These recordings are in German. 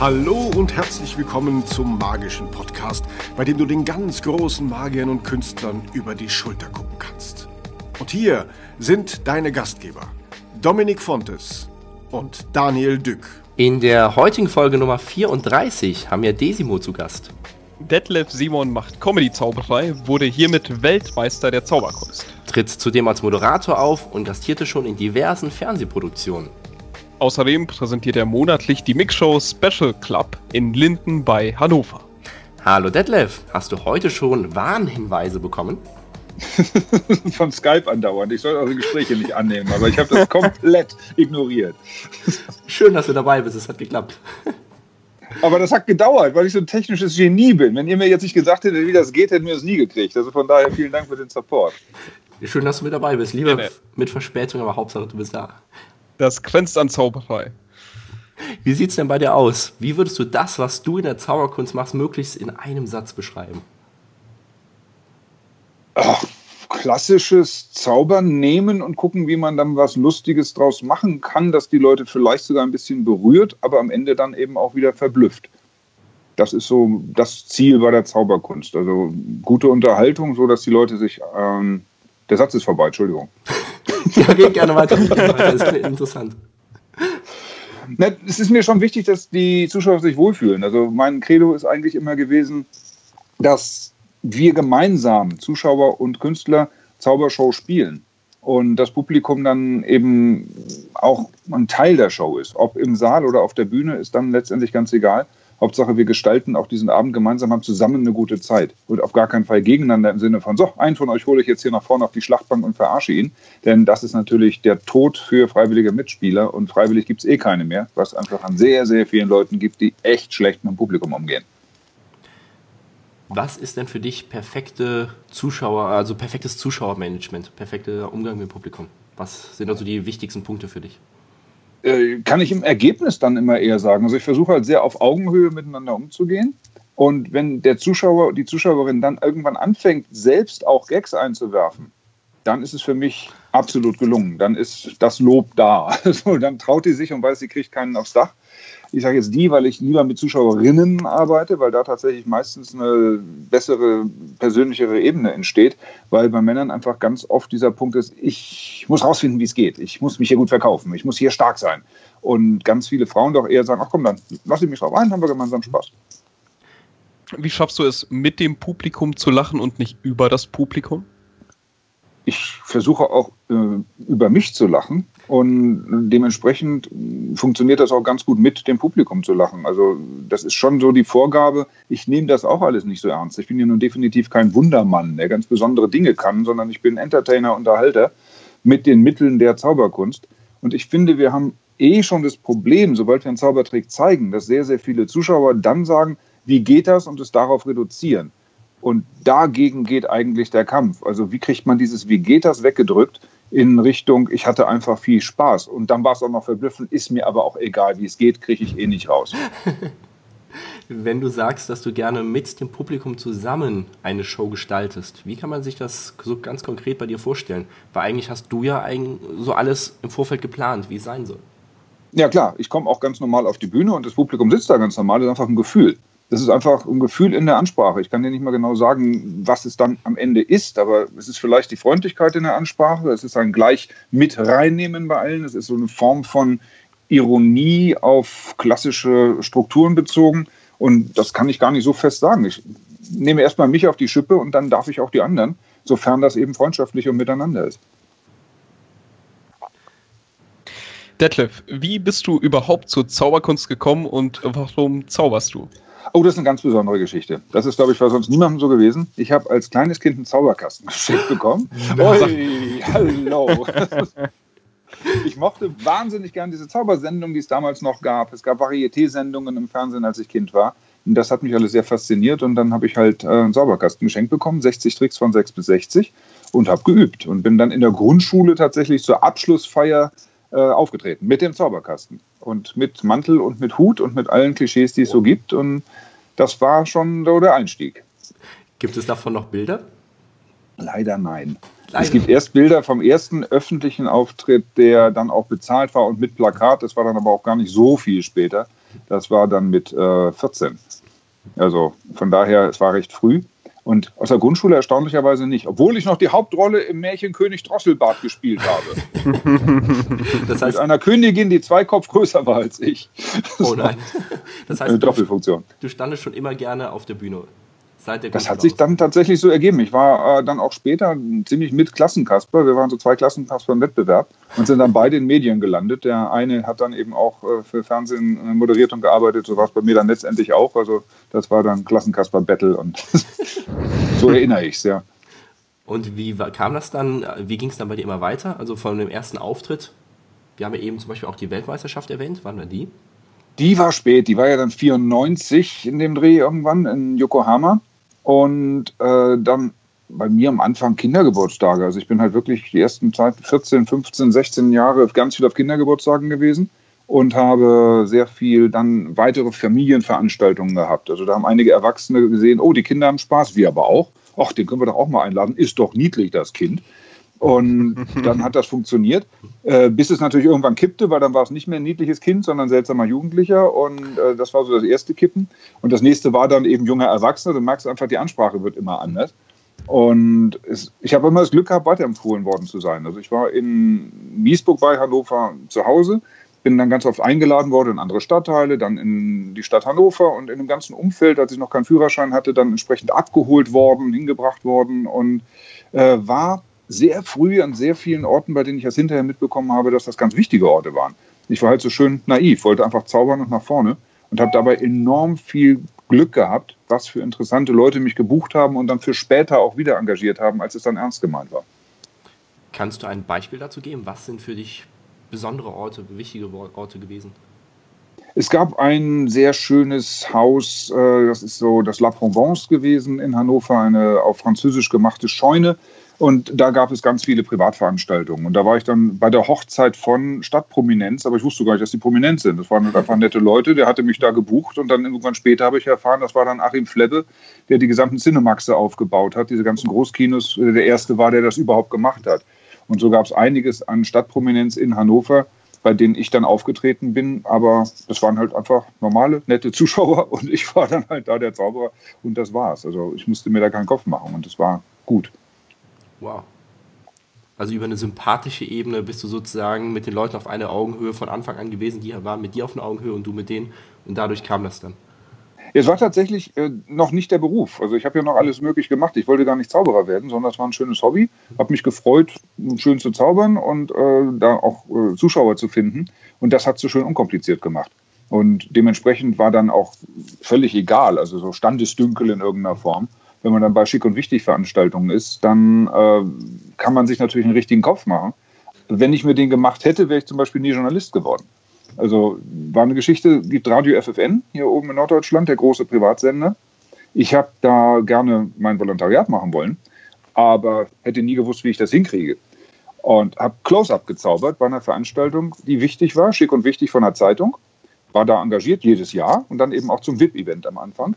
Hallo und herzlich willkommen zum magischen Podcast, bei dem du den ganz großen Magiern und Künstlern über die Schulter gucken kannst. Und hier sind deine Gastgeber, Dominik Fontes und Daniel Dück. In der heutigen Folge Nummer 34 haben wir Desimo zu Gast. Detlef Simon macht Comedy-Zauberei, wurde hiermit Weltmeister der Zauberkunst. Tritt zudem als Moderator auf und gastierte schon in diversen Fernsehproduktionen. Außerdem präsentiert er monatlich die Mixshow Special Club in Linden bei Hannover. Hallo Detlef, hast du heute schon Warnhinweise bekommen? Von Skype andauernd. Ich soll eure Gespräche nicht annehmen, aber ich habe das komplett ignoriert. Schön, dass du dabei bist, es hat geklappt. Aber das hat gedauert, weil ich so ein technisches Genie bin. Wenn ihr mir jetzt nicht gesagt hättet, wie das geht, hätten wir es nie gekriegt. Also von daher vielen Dank für den Support. Schön, dass du mit dabei bist. Lieber ja, mit Verspätung, aber Hauptsache du bist da. Das grenzt an Zauberei. Wie sieht's denn bei dir aus? Wie würdest du das, was du in der Zauberkunst machst, möglichst in einem Satz beschreiben? Ach, klassisches Zaubern nehmen und gucken, wie man dann was Lustiges draus machen kann, dass die Leute vielleicht sogar ein bisschen berührt, aber am Ende dann eben auch wieder verblüfft. Das ist so das Ziel bei der Zauberkunst. Also gute Unterhaltung, so dass die Leute sich. Ähm, der Satz ist vorbei, Entschuldigung. ja, geht gerne weiter. Das ist interessant. Na, es ist mir schon wichtig, dass die Zuschauer sich wohlfühlen. Also mein Credo ist eigentlich immer gewesen, dass wir gemeinsam, Zuschauer und Künstler, Zaubershow spielen. Und das Publikum dann eben auch ein Teil der Show ist. Ob im Saal oder auf der Bühne, ist dann letztendlich ganz egal. Hauptsache, wir gestalten auch diesen Abend gemeinsam, haben zusammen eine gute Zeit. Und auf gar keinen Fall gegeneinander im Sinne von, so, einen von euch hole ich jetzt hier nach vorne auf die Schlachtbank und verarsche ihn. Denn das ist natürlich der Tod für freiwillige Mitspieler. Und freiwillig gibt es eh keine mehr, was einfach an sehr, sehr vielen Leuten gibt, die echt schlecht mit dem Publikum umgehen. Was ist denn für dich perfekte Zuschauer, also perfektes Zuschauermanagement, perfekter Umgang mit dem Publikum? Was sind also die wichtigsten Punkte für dich? Äh, kann ich im Ergebnis dann immer eher sagen. Also ich versuche halt sehr auf Augenhöhe miteinander umzugehen. Und wenn der Zuschauer, die Zuschauerin dann irgendwann anfängt, selbst auch Gags einzuwerfen, dann ist es für mich absolut gelungen. Dann ist das Lob da. Also dann traut die sich und weiß, sie kriegt keinen aufs Dach. Ich sage jetzt die, weil ich lieber mit Zuschauerinnen arbeite, weil da tatsächlich meistens eine bessere, persönlichere Ebene entsteht, weil bei Männern einfach ganz oft dieser Punkt ist, ich muss rausfinden, wie es geht. Ich muss mich hier gut verkaufen. Ich muss hier stark sein. Und ganz viele Frauen doch eher sagen, ach komm, dann lass ich mich drauf ein, haben wir gemeinsam Spaß. Wie schaffst du es, mit dem Publikum zu lachen und nicht über das Publikum? Ich versuche auch äh, über mich zu lachen und dementsprechend funktioniert das auch ganz gut mit dem Publikum zu lachen. Also das ist schon so die Vorgabe. Ich nehme das auch alles nicht so ernst. Ich bin ja nun definitiv kein Wundermann, der ganz besondere Dinge kann, sondern ich bin Entertainer, Unterhalter mit den Mitteln der Zauberkunst. Und ich finde, wir haben eh schon das Problem, sobald wir einen Zaubertrick zeigen, dass sehr, sehr viele Zuschauer dann sagen, wie geht das und es darauf reduzieren. Und dagegen geht eigentlich der Kampf. Also wie kriegt man dieses Wie geht das weggedrückt in Richtung, ich hatte einfach viel Spaß. Und dann war es auch noch verblüffend, ist mir aber auch egal, wie es geht, kriege ich eh nicht raus. Wenn du sagst, dass du gerne mit dem Publikum zusammen eine Show gestaltest, wie kann man sich das so ganz konkret bei dir vorstellen? Weil eigentlich hast du ja so alles im Vorfeld geplant, wie es sein soll. Ja klar, ich komme auch ganz normal auf die Bühne und das Publikum sitzt da ganz normal, das ist einfach ein Gefühl das ist einfach ein Gefühl in der Ansprache. Ich kann dir nicht mal genau sagen, was es dann am Ende ist, aber es ist vielleicht die Freundlichkeit in der Ansprache, es ist ein gleich mit reinnehmen bei allen, es ist so eine Form von Ironie auf klassische Strukturen bezogen und das kann ich gar nicht so fest sagen. Ich nehme erstmal mich auf die Schippe und dann darf ich auch die anderen, sofern das eben freundschaftlich und miteinander ist. Detlef, wie bist du überhaupt zur Zauberkunst gekommen und warum zauberst du? Oh, das ist eine ganz besondere Geschichte. Das ist, glaube ich, bei sonst niemandem so gewesen. Ich habe als kleines Kind einen Zauberkasten geschenkt bekommen. Ui, hallo. Ich mochte wahnsinnig gern diese Zaubersendung, die es damals noch gab. Es gab Varieté-Sendungen im Fernsehen, als ich Kind war. Und das hat mich alles sehr fasziniert. Und dann habe ich halt äh, einen Zauberkasten geschenkt bekommen, 60 Tricks von 6 bis 60 und habe geübt. Und bin dann in der Grundschule tatsächlich zur Abschlussfeier äh, aufgetreten mit dem Zauberkasten und mit Mantel und mit Hut und mit allen Klischees, die es so gibt. Und das war schon so der Einstieg. Gibt es davon noch Bilder? Leider nein. Leider. Es gibt erst Bilder vom ersten öffentlichen Auftritt, der dann auch bezahlt war und mit Plakat. Das war dann aber auch gar nicht so viel später. Das war dann mit äh, 14. Also von daher, es war recht früh. Und aus der Grundschule erstaunlicherweise nicht, obwohl ich noch die Hauptrolle im Märchen König Drosselbart gespielt habe. das heißt, Mit einer Königin, die zwei Kopf größer war als ich. oh nein. Das heißt, eine Doppelfunktion. Du standest schon immer gerne auf der Bühne. Seit der das hat sich dann tatsächlich so ergeben. Ich war äh, dann auch später ziemlich mit Klassenkasper. Wir waren so zwei Klassenkasper im Wettbewerb und sind dann beide in Medien gelandet. Der eine hat dann eben auch äh, für Fernsehen äh, moderiert und gearbeitet. So war es bei mir dann letztendlich auch. Also das war dann Klassenkasper-Battle und so erinnere ich es, ja. Und wie kam das dann? Wie ging es dann bei dir immer weiter? Also von dem ersten Auftritt? Wir haben ja eben zum Beispiel auch die Weltmeisterschaft erwähnt. Wann war die? Die war spät. Die war ja dann 94 in dem Dreh irgendwann in Yokohama. Und äh, dann bei mir am Anfang Kindergeburtstage. Also ich bin halt wirklich die ersten Zeit, 14, 15, 16 Jahre ganz viel auf Kindergeburtstagen gewesen und habe sehr viel dann weitere Familienveranstaltungen gehabt. Also da haben einige Erwachsene gesehen, oh, die Kinder haben Spaß, wir aber auch. Ach, den können wir doch auch mal einladen. Ist doch niedlich, das Kind. Und dann hat das funktioniert, äh, bis es natürlich irgendwann kippte, weil dann war es nicht mehr ein niedliches Kind, sondern ein seltsamer Jugendlicher. Und äh, das war so das erste Kippen. Und das nächste war dann eben junger Erwachsener. Du merkst einfach, die Ansprache wird immer anders. Und es, ich habe immer das Glück gehabt, weiterempfohlen worden zu sein. Also ich war in Miesburg bei Hannover zu Hause, bin dann ganz oft eingeladen worden in andere Stadtteile, dann in die Stadt Hannover und in dem ganzen Umfeld, als ich noch keinen Führerschein hatte, dann entsprechend abgeholt worden, hingebracht worden und äh, war sehr früh an sehr vielen Orten, bei denen ich das hinterher mitbekommen habe, dass das ganz wichtige Orte waren. Ich war halt so schön naiv, wollte einfach zaubern und nach vorne und habe dabei enorm viel Glück gehabt, was für interessante Leute mich gebucht haben und dann für später auch wieder engagiert haben, als es dann ernst gemeint war. Kannst du ein Beispiel dazu geben? Was sind für dich besondere Orte, wichtige Orte gewesen? Es gab ein sehr schönes Haus, äh, das ist so das La Provence gewesen in Hannover, eine auf Französisch gemachte Scheune und da gab es ganz viele Privatveranstaltungen. Und da war ich dann bei der Hochzeit von Stadtprominenz, aber ich wusste gar nicht, dass die prominent sind. Das waren einfach nette Leute, der hatte mich da gebucht und dann irgendwann später habe ich erfahren, das war dann Achim Flebbe, der die gesamten Cinemaxe aufgebaut hat, diese ganzen Großkinos, der erste war, der das überhaupt gemacht hat. Und so gab es einiges an Stadtprominenz in Hannover, bei denen ich dann aufgetreten bin, aber das waren halt einfach normale, nette Zuschauer und ich war dann halt da der Zauberer und das war's. Also ich musste mir da keinen Kopf machen und das war gut. Wow. Also über eine sympathische Ebene bist du sozusagen mit den Leuten auf einer Augenhöhe von Anfang an gewesen. Die waren mit dir auf einer Augenhöhe und du mit denen. Und dadurch kam das dann. Es war tatsächlich äh, noch nicht der Beruf. Also ich habe ja noch alles möglich gemacht. Ich wollte gar nicht Zauberer werden, sondern es war ein schönes Hobby. Habe mich gefreut, schön zu zaubern und äh, da auch äh, Zuschauer zu finden. Und das hat so schön unkompliziert gemacht. Und dementsprechend war dann auch völlig egal, also so Standesdünkel in irgendeiner Form wenn man dann bei Schick und Wichtig Veranstaltungen ist, dann äh, kann man sich natürlich einen richtigen Kopf machen. Wenn ich mir den gemacht hätte, wäre ich zum Beispiel nie Journalist geworden. Also war eine Geschichte, gibt Radio FFN hier oben in Norddeutschland, der große Privatsender. Ich habe da gerne mein Volontariat machen wollen, aber hätte nie gewusst, wie ich das hinkriege. Und habe Close-Up gezaubert bei einer Veranstaltung, die wichtig war, schick und wichtig von der Zeitung. War da engagiert jedes Jahr und dann eben auch zum VIP-Event am Anfang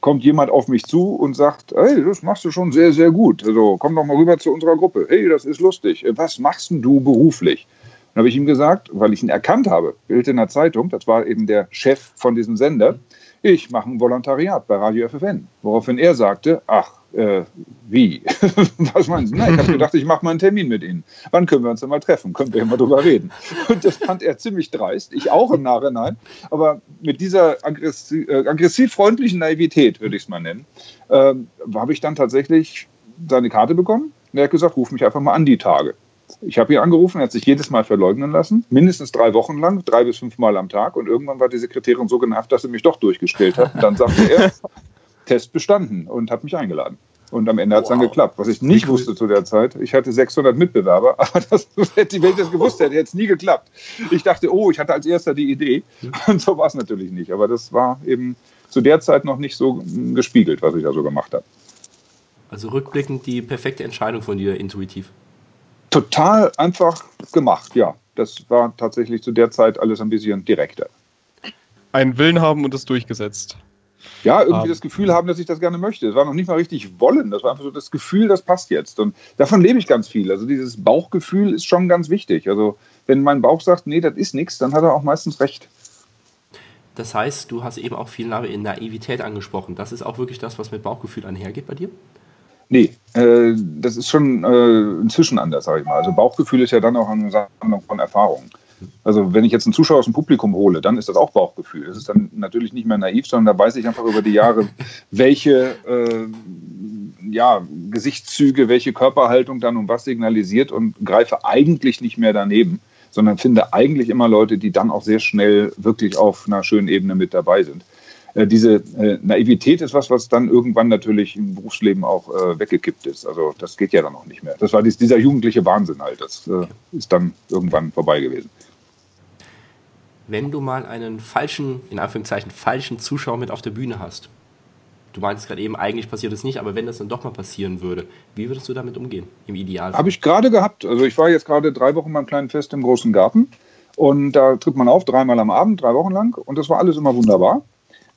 kommt jemand auf mich zu und sagt, hey, das machst du schon sehr, sehr gut. Also komm doch mal rüber zu unserer Gruppe. Hey, das ist lustig. Was machst du beruflich? Dann habe ich ihm gesagt, weil ich ihn erkannt habe, Bild in der Zeitung, das war eben der Chef von diesem Sender, ich mache ein Volontariat bei Radio FFN. Woraufhin er sagte, ach, äh, wie? Was meinen Sie? Nein, ich habe gedacht, ich mache mal einen Termin mit Ihnen. Wann können wir uns denn mal treffen? Können wir mal drüber reden. Und das fand er ziemlich dreist, ich auch im Nachhinein. Aber mit dieser äh, aggressiv freundlichen Naivität, würde ich es mal nennen, äh, habe ich dann tatsächlich seine Karte bekommen. Und er hat gesagt, ruf mich einfach mal an die Tage. Ich habe ihn angerufen, er hat sich jedes Mal verleugnen lassen, mindestens drei Wochen lang, drei bis fünf Mal am Tag. Und irgendwann war die Sekretärin so genervt, dass sie mich doch durchgestellt hat. Und dann sagte er, Test bestanden und hat mich eingeladen. Und am Ende hat es wow. dann geklappt. Was ich nicht wusste zu der Zeit, ich hatte 600 Mitbewerber, aber das, wenn ich das gewusst hätte, hätte es nie geklappt. Ich dachte, oh, ich hatte als erster die Idee. Und so war es natürlich nicht. Aber das war eben zu der Zeit noch nicht so gespiegelt, was ich da so gemacht habe. Also rückblickend die perfekte Entscheidung von dir, intuitiv. Total einfach gemacht, ja. Das war tatsächlich zu der Zeit alles ein bisschen direkter. Einen Willen haben und es durchgesetzt. Ja, irgendwie um, ähm. das Gefühl haben, dass ich das gerne möchte. Es war noch nicht mal richtig wollen. Das war einfach so das Gefühl, das passt jetzt. Und davon lebe ich ganz viel. Also dieses Bauchgefühl ist schon ganz wichtig. Also wenn mein Bauch sagt, nee, das ist nichts, dann hat er auch meistens recht. Das heißt, du hast eben auch viel Naivität angesprochen. Das ist auch wirklich das, was mit Bauchgefühl einhergeht bei dir? Nee, äh, das ist schon äh, inzwischen anders, sage ich mal. Also Bauchgefühl ist ja dann auch eine Sammlung von Erfahrungen. Also wenn ich jetzt einen Zuschauer aus dem Publikum hole, dann ist das auch Bauchgefühl. Das ist dann natürlich nicht mehr naiv, sondern da weiß ich einfach über die Jahre, welche äh, ja, Gesichtszüge, welche Körperhaltung dann um was signalisiert und greife eigentlich nicht mehr daneben, sondern finde eigentlich immer Leute, die dann auch sehr schnell wirklich auf einer schönen Ebene mit dabei sind. Äh, diese äh, Naivität ist was, was dann irgendwann natürlich im Berufsleben auch äh, weggekippt ist. Also das geht ja dann auch nicht mehr. Das war dies, dieser jugendliche Wahnsinn halt. Das ist dann irgendwann vorbei gewesen. Wenn du mal einen falschen, in Anführungszeichen, falschen Zuschauer mit auf der Bühne hast, du meintest gerade eben, eigentlich passiert es nicht, aber wenn das dann doch mal passieren würde, wie würdest du damit umgehen, im Idealfall? Habe ich gerade gehabt. Also ich war jetzt gerade drei Wochen beim kleinen Fest im großen Garten und da tritt man auf, dreimal am Abend, drei Wochen lang und das war alles immer wunderbar.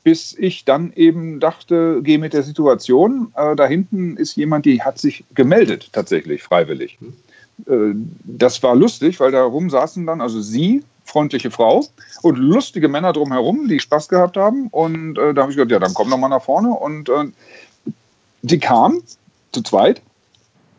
Bis ich dann eben dachte, gehe mit der Situation. Äh, da hinten ist jemand, die hat sich gemeldet, tatsächlich, freiwillig. Äh, das war lustig, weil da rum saßen dann, also sie, freundliche Frau und lustige Männer drumherum, die Spaß gehabt haben. Und äh, da habe ich gesagt, ja, dann komm doch mal nach vorne. Und äh, die kam zu zweit.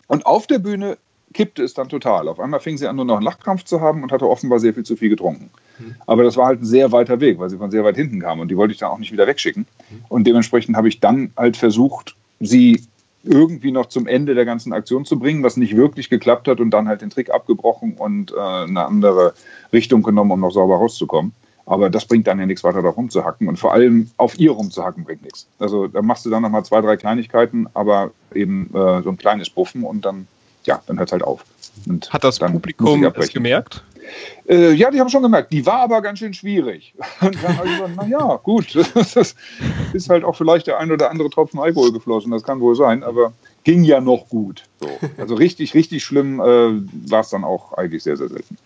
Und auf der Bühne kippte es dann total. Auf einmal fing sie an, nur noch einen Lachkrampf zu haben und hatte offenbar sehr viel zu viel getrunken. Mhm. Aber das war halt ein sehr weiter Weg, weil sie von sehr weit hinten kam und die wollte ich dann auch nicht wieder wegschicken. Mhm. Und dementsprechend habe ich dann halt versucht, sie irgendwie noch zum Ende der ganzen Aktion zu bringen, was nicht wirklich geklappt hat und dann halt den Trick abgebrochen und äh, eine andere Richtung genommen, um noch sauber rauszukommen. Aber das bringt dann ja nichts weiter da rumzuhacken und vor allem auf ihr rumzuhacken bringt nichts. Also da machst du dann nochmal zwei, drei Kleinigkeiten, aber eben äh, so ein kleines Buffen und dann, ja, dann hört es halt auf. Und Hat das Publikum es gemerkt? Äh, ja, die haben schon gemerkt. Die war aber ganz schön schwierig. Und dann habe ich gesagt, naja, gut, das ist halt auch vielleicht der ein oder andere Tropfen Alkohol geflossen, das kann wohl sein, aber ging ja noch gut. So. Also richtig, richtig schlimm äh, war es dann auch eigentlich sehr, sehr selten.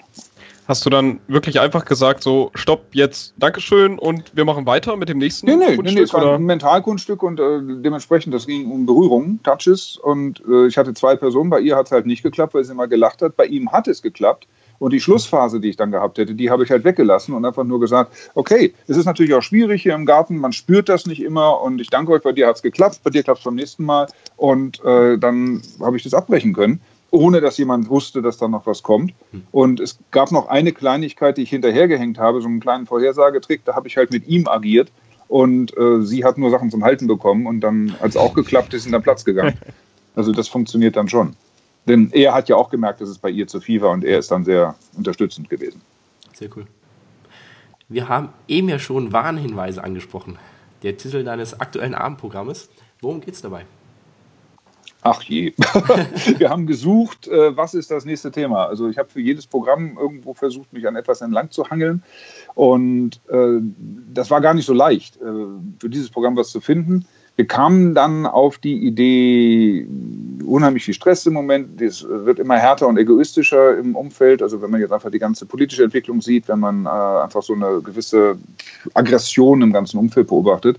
Hast du dann wirklich einfach gesagt, so, stopp, jetzt Dankeschön und wir machen weiter mit dem nächsten nee, nee, Kunststück? Nee, nee, es war ein Mentalkunststück und äh, dementsprechend, das ging um Berührungen, Touches und äh, ich hatte zwei Personen, bei ihr hat es halt nicht geklappt, weil sie immer gelacht hat, bei ihm hat es geklappt und die Schlussphase, die ich dann gehabt hätte, die habe ich halt weggelassen und einfach nur gesagt, okay, es ist natürlich auch schwierig hier im Garten, man spürt das nicht immer und ich danke euch, bei dir hat es geklappt, bei dir klappt es beim nächsten Mal und äh, dann habe ich das abbrechen können ohne dass jemand wusste, dass da noch was kommt. Und es gab noch eine Kleinigkeit, die ich hinterhergehängt habe, so einen kleinen Vorhersagetrick, da habe ich halt mit ihm agiert und äh, sie hat nur Sachen zum Halten bekommen und dann, als es auch geklappt ist, in den Platz gegangen. Also das funktioniert dann schon. Denn er hat ja auch gemerkt, dass es bei ihr zu viel war und er ist dann sehr unterstützend gewesen. Sehr cool. Wir haben eben ja schon Warnhinweise angesprochen. Der Titel deines aktuellen Abendprogrammes. Worum geht es dabei? Ach je. Wir haben gesucht, äh, was ist das nächste Thema. Also ich habe für jedes Programm irgendwo versucht, mich an etwas entlang zu hangeln. Und äh, das war gar nicht so leicht, äh, für dieses Programm was zu finden. Wir kamen dann auf die Idee, unheimlich viel Stress im Moment, es wird immer härter und egoistischer im Umfeld. Also wenn man jetzt einfach die ganze politische Entwicklung sieht, wenn man äh, einfach so eine gewisse Aggression im ganzen Umfeld beobachtet.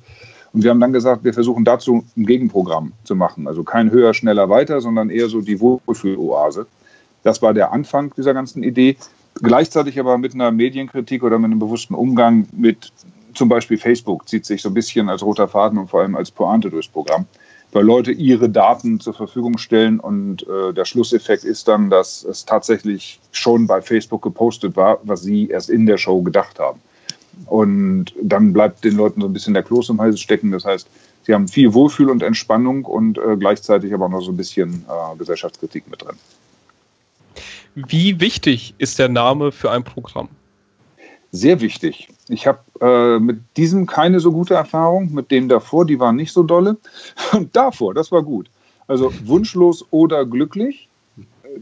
Und wir haben dann gesagt, wir versuchen dazu ein Gegenprogramm zu machen. Also kein höher, schneller, weiter, sondern eher so die Wohlfühloase. Das war der Anfang dieser ganzen Idee. Gleichzeitig aber mit einer Medienkritik oder mit einem bewussten Umgang mit zum Beispiel Facebook zieht sich so ein bisschen als roter Faden und vor allem als Pointe durchs Programm, weil Leute ihre Daten zur Verfügung stellen und äh, der Schlusseffekt ist dann, dass es tatsächlich schon bei Facebook gepostet war, was sie erst in der Show gedacht haben. Und dann bleibt den Leuten so ein bisschen der Kloß im Hals stecken. Das heißt, sie haben viel Wohlfühl und Entspannung und äh, gleichzeitig aber auch noch so ein bisschen äh, Gesellschaftskritik mit drin. Wie wichtig ist der Name für ein Programm? Sehr wichtig. Ich habe äh, mit diesem keine so gute Erfahrung, mit dem davor, die waren nicht so dolle. Und davor, das war gut. Also wunschlos oder glücklich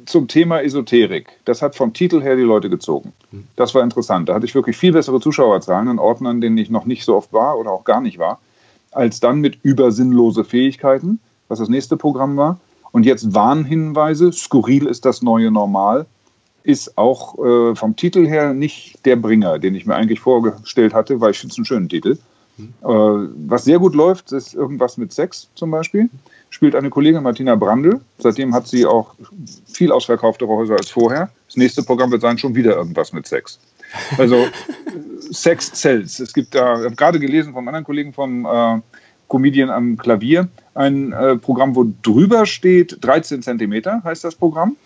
zum Thema Esoterik. Das hat vom Titel her die Leute gezogen. Das war interessant. Da hatte ich wirklich viel bessere Zuschauerzahlen an Orten, an denen ich noch nicht so oft war oder auch gar nicht war, als dann mit übersinnlose Fähigkeiten, was das nächste Programm war. Und jetzt Warnhinweise, skurril ist das neue Normal, ist auch äh, vom Titel her nicht der Bringer, den ich mir eigentlich vorgestellt hatte, weil ich finde es einen schönen Titel. Mhm. Äh, was sehr gut läuft, ist irgendwas mit Sex zum Beispiel. Spielt eine Kollegin Martina Brandl. Seitdem hat sie auch viel ausverkauftere Häuser als vorher. Das nächste Programm wird sein, schon wieder irgendwas mit Sex. Also Sex Cells. Es gibt da, ich habe gerade gelesen vom anderen Kollegen vom äh, Comedian am Klavier, ein äh, Programm, wo drüber steht 13 Zentimeter, heißt das Programm.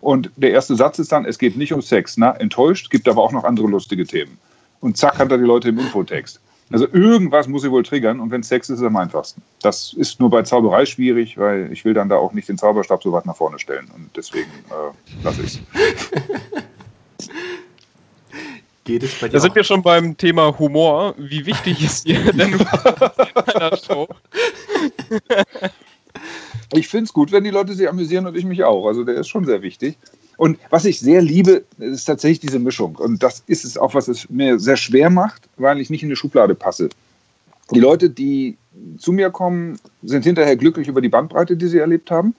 Und der erste Satz ist dann, es geht nicht um Sex. Na, enttäuscht, gibt aber auch noch andere lustige Themen. Und zack hat er die Leute im Infotext. Also irgendwas muss sie wohl triggern und wenn Sex ist, ist es am einfachsten. Das ist nur bei Zauberei schwierig, weil ich will dann da auch nicht den Zauberstab so weit nach vorne stellen und deswegen äh, lasse ich es. Geht es bei dir da sind wir schon beim Thema Humor. Wie wichtig ist dir denn bei einer Show? ich finde es gut, wenn die Leute sich amüsieren und ich mich auch. Also der ist schon sehr wichtig. Und was ich sehr liebe, ist tatsächlich diese Mischung. Und das ist es auch, was es mir sehr schwer macht, weil ich nicht in eine Schublade passe. Die Leute, die zu mir kommen, sind hinterher glücklich über die Bandbreite, die sie erlebt haben.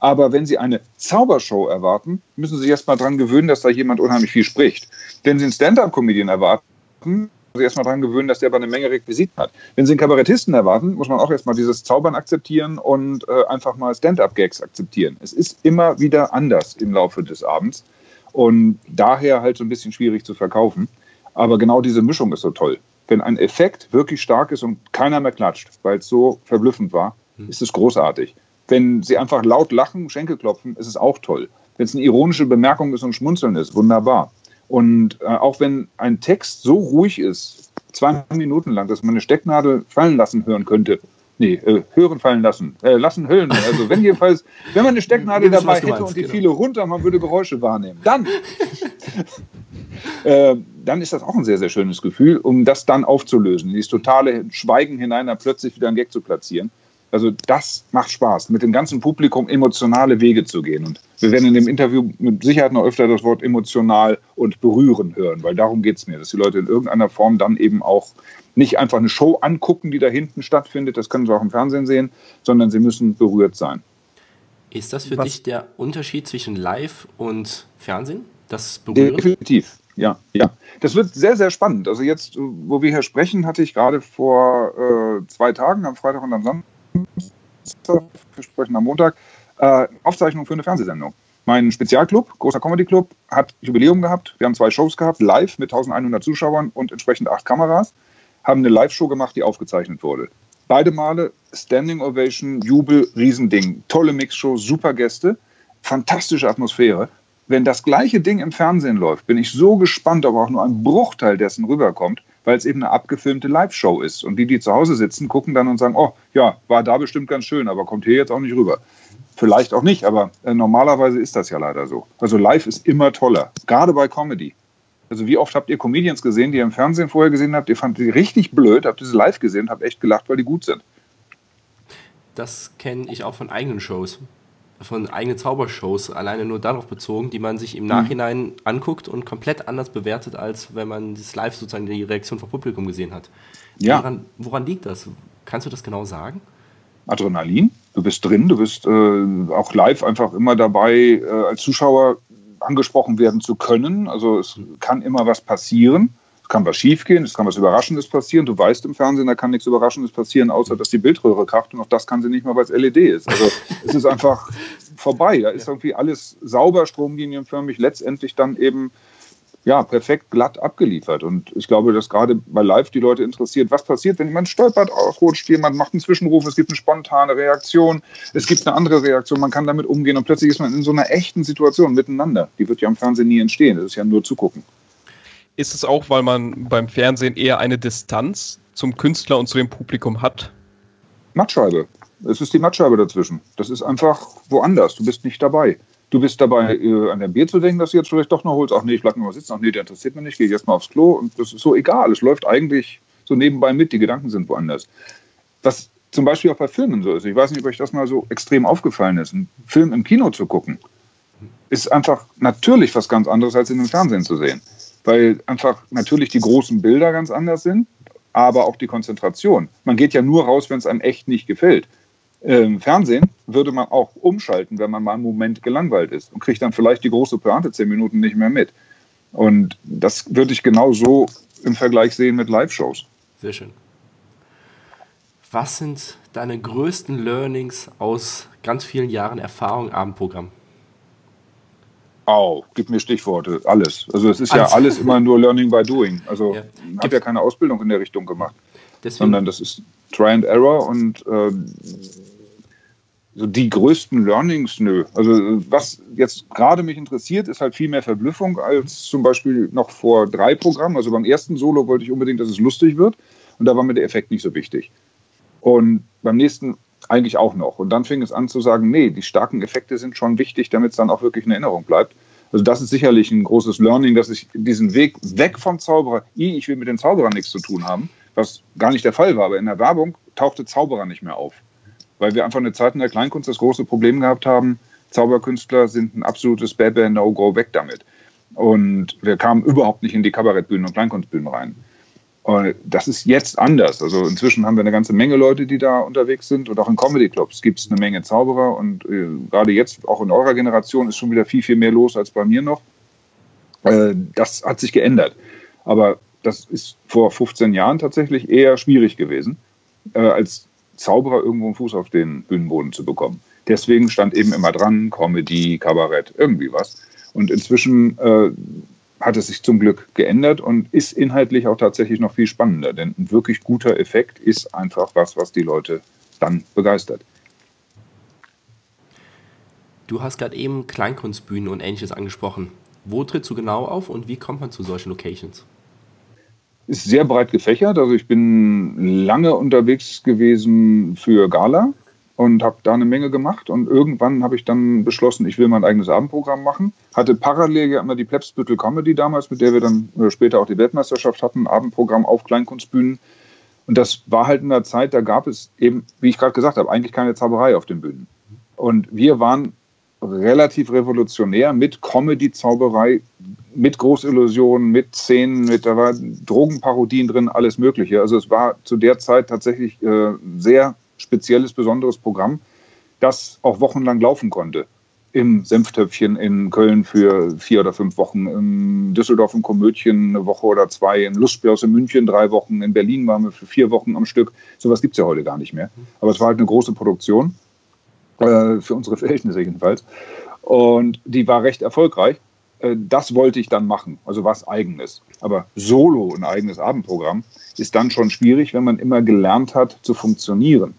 Aber wenn Sie eine Zaubershow erwarten, müssen Sie sich erst mal daran gewöhnen, dass da jemand unheimlich viel spricht. Wenn Sie einen Stand-up-Comedian erwarten, sich erstmal daran gewöhnen, dass der aber eine Menge Requisiten hat. Wenn Sie einen Kabarettisten erwarten, muss man auch erstmal dieses Zaubern akzeptieren und äh, einfach mal Stand-up-Gags akzeptieren. Es ist immer wieder anders im Laufe des Abends und daher halt so ein bisschen schwierig zu verkaufen. Aber genau diese Mischung ist so toll. Wenn ein Effekt wirklich stark ist und keiner mehr klatscht, weil es so verblüffend war, hm. ist es großartig. Wenn Sie einfach laut lachen, Schenkel klopfen, ist es auch toll. Wenn es eine ironische Bemerkung ist und Schmunzeln ist, wunderbar. Und äh, auch wenn ein Text so ruhig ist, zwei Minuten lang, dass man eine Stecknadel fallen lassen hören könnte, nee, äh, hören fallen lassen, äh, lassen hüllen. Also wenn jedenfalls, wenn man eine Stecknadel dabei hätte meinst, und die genau. viele runter, man würde Geräusche wahrnehmen, dann, äh, dann ist das auch ein sehr, sehr schönes Gefühl, um das dann aufzulösen, dieses totale Schweigen hinein, dann plötzlich wieder einen Gag zu platzieren. Also das macht Spaß, mit dem ganzen Publikum emotionale Wege zu gehen. Und wir werden in dem Interview mit Sicherheit noch öfter das Wort emotional und berühren hören, weil darum geht es mir, dass die Leute in irgendeiner Form dann eben auch nicht einfach eine Show angucken, die da hinten stattfindet, das können sie auch im Fernsehen sehen, sondern sie müssen berührt sein. Ist das für Was? dich der Unterschied zwischen Live und Fernsehen? Das Berühren? Definitiv. Ja, ja. Das wird sehr, sehr spannend. Also jetzt, wo wir hier sprechen, hatte ich gerade vor äh, zwei Tagen, am Freitag und am Sonntag, wir sprechen am Montag, äh, Aufzeichnung für eine Fernsehsendung. Mein Spezialclub, großer Comedy-Club, hat Jubiläum gehabt. Wir haben zwei Shows gehabt, live mit 1100 Zuschauern und entsprechend acht Kameras. Haben eine Live-Show gemacht, die aufgezeichnet wurde. Beide Male Standing Ovation, Jubel, Riesending. Tolle Mixshow, super Gäste, fantastische Atmosphäre. Wenn das gleiche Ding im Fernsehen läuft, bin ich so gespannt, ob auch nur ein Bruchteil dessen rüberkommt weil es eben eine abgefilmte Live-Show ist. Und die, die zu Hause sitzen, gucken dann und sagen, oh ja, war da bestimmt ganz schön, aber kommt hier jetzt auch nicht rüber. Vielleicht auch nicht, aber äh, normalerweise ist das ja leider so. Also live ist immer toller, gerade bei Comedy. Also wie oft habt ihr Comedians gesehen, die ihr im Fernsehen vorher gesehen habt, ihr fandet die richtig blöd, habt sie live gesehen habt echt gelacht, weil die gut sind. Das kenne ich auch von eigenen Shows von eigenen Zaubershows alleine nur darauf bezogen, die man sich im Nachhinein mhm. anguckt und komplett anders bewertet, als wenn man das live sozusagen die Reaktion vom Publikum gesehen hat. Ja. Woran, woran liegt das? Kannst du das genau sagen? Adrenalin. Du bist drin, du bist äh, auch live einfach immer dabei, äh, als Zuschauer angesprochen werden zu können. Also es kann immer was passieren. Es kann was schiefgehen, es kann was Überraschendes passieren. Du weißt im Fernsehen, da kann nichts Überraschendes passieren, außer dass die Bildröhre kracht und auch das kann sie nicht mal, weil es LED ist. Also es ist einfach vorbei. Da ist irgendwie alles sauber, stromlinienförmig, letztendlich dann eben ja, perfekt glatt abgeliefert. Und ich glaube, dass gerade bei Live die Leute interessiert, was passiert, wenn jemand stolpert, ausrutscht, jemand macht einen Zwischenruf, es gibt eine spontane Reaktion, es gibt eine andere Reaktion, man kann damit umgehen und plötzlich ist man in so einer echten Situation miteinander. Die wird ja im Fernsehen nie entstehen, das ist ja nur zugucken. Ist es auch, weil man beim Fernsehen eher eine Distanz zum Künstler und zu dem Publikum hat? Mattscheibe. Es ist die Mattscheibe dazwischen. Das ist einfach woanders. Du bist nicht dabei. Du bist dabei, äh, an dein Bier zu denken, dass du jetzt vielleicht doch noch holst. Ach nee, ich bleib mal sitzen. Ach nee, der interessiert mich nicht. Ich erst mal aufs Klo. Und das ist so egal. Es läuft eigentlich so nebenbei mit. Die Gedanken sind woanders. Was zum Beispiel auch bei Filmen so ist. Ich weiß nicht, ob euch das mal so extrem aufgefallen ist. Einen Film im Kino zu gucken, ist einfach natürlich was ganz anderes, als in einem Fernsehen zu sehen weil einfach natürlich die großen Bilder ganz anders sind, aber auch die Konzentration. Man geht ja nur raus, wenn es einem echt nicht gefällt. Im Fernsehen würde man auch umschalten, wenn man mal einen Moment gelangweilt ist und kriegt dann vielleicht die große Pointe zehn Minuten nicht mehr mit. Und das würde ich genau so im Vergleich sehen mit Live-Shows. Sehr schön. Was sind deine größten Learnings aus ganz vielen Jahren Erfahrung Abendprogramm? Au, gib mir Stichworte, alles. Also es ist alles. ja alles immer nur Learning by Doing. Also ja. ich habe ja keine Ausbildung in der Richtung gemacht, Deswegen. sondern das ist Try and Error und äh, so die größten Learnings, nö. Also was jetzt gerade mich interessiert, ist halt viel mehr Verblüffung als zum Beispiel noch vor drei Programmen. Also beim ersten Solo wollte ich unbedingt, dass es lustig wird und da war mir der Effekt nicht so wichtig. Und beim nächsten eigentlich auch noch. Und dann fing es an zu sagen, nee, die starken Effekte sind schon wichtig, damit es dann auch wirklich in Erinnerung bleibt. Also das ist sicherlich ein großes Learning, dass ich diesen Weg weg vom Zauberer, ich will mit den Zauberern nichts zu tun haben, was gar nicht der Fall war, aber in der Werbung tauchte Zauberer nicht mehr auf. Weil wir einfach eine Zeit in der Kleinkunst das große Problem gehabt haben, Zauberkünstler sind ein absolutes Bad-No-Go weg damit. Und wir kamen überhaupt nicht in die Kabarettbühnen und Kleinkunstbühnen rein. Und das ist jetzt anders. Also inzwischen haben wir eine ganze Menge Leute, die da unterwegs sind. Und auch in Comedy-Clubs gibt es eine Menge Zauberer. Und äh, gerade jetzt, auch in eurer Generation, ist schon wieder viel, viel mehr los als bei mir noch. Äh, das hat sich geändert. Aber das ist vor 15 Jahren tatsächlich eher schwierig gewesen, äh, als Zauberer irgendwo einen Fuß auf den Bühnenboden zu bekommen. Deswegen stand eben immer dran, Comedy, Kabarett, irgendwie was. Und inzwischen äh, hat es sich zum Glück geändert und ist inhaltlich auch tatsächlich noch viel spannender. Denn ein wirklich guter Effekt ist einfach was, was die Leute dann begeistert. Du hast gerade eben Kleinkunstbühnen und ähnliches angesprochen. Wo trittst du genau auf und wie kommt man zu solchen Locations? Ist sehr breit gefächert. Also ich bin lange unterwegs gewesen für Gala und habe da eine Menge gemacht. Und irgendwann habe ich dann beschlossen, ich will mein eigenes Abendprogramm machen. Hatte parallel ja immer die Plebsbüttel Comedy damals, mit der wir dann äh, später auch die Weltmeisterschaft hatten, Abendprogramm auf Kleinkunstbühnen. Und das war halt in der Zeit, da gab es eben, wie ich gerade gesagt habe, eigentlich keine Zauberei auf den Bühnen. Und wir waren relativ revolutionär mit Comedy-Zauberei, mit Großillusionen, mit Szenen, mit da war Drogenparodien drin, alles Mögliche. Also es war zu der Zeit tatsächlich äh, sehr spezielles, besonderes Programm, das auch wochenlang laufen konnte. Im Senftöpfchen in Köln für vier oder fünf Wochen, in Düsseldorf im Komödchen eine Woche oder zwei, in Lustbörse in München drei Wochen, in Berlin waren wir für vier Wochen am Stück. Sowas gibt es ja heute gar nicht mehr. Aber es war halt eine große Produktion, äh, für unsere Verhältnisse jedenfalls. Und die war recht erfolgreich. Äh, das wollte ich dann machen, also was eigenes. Aber solo ein eigenes Abendprogramm ist dann schon schwierig, wenn man immer gelernt hat zu funktionieren.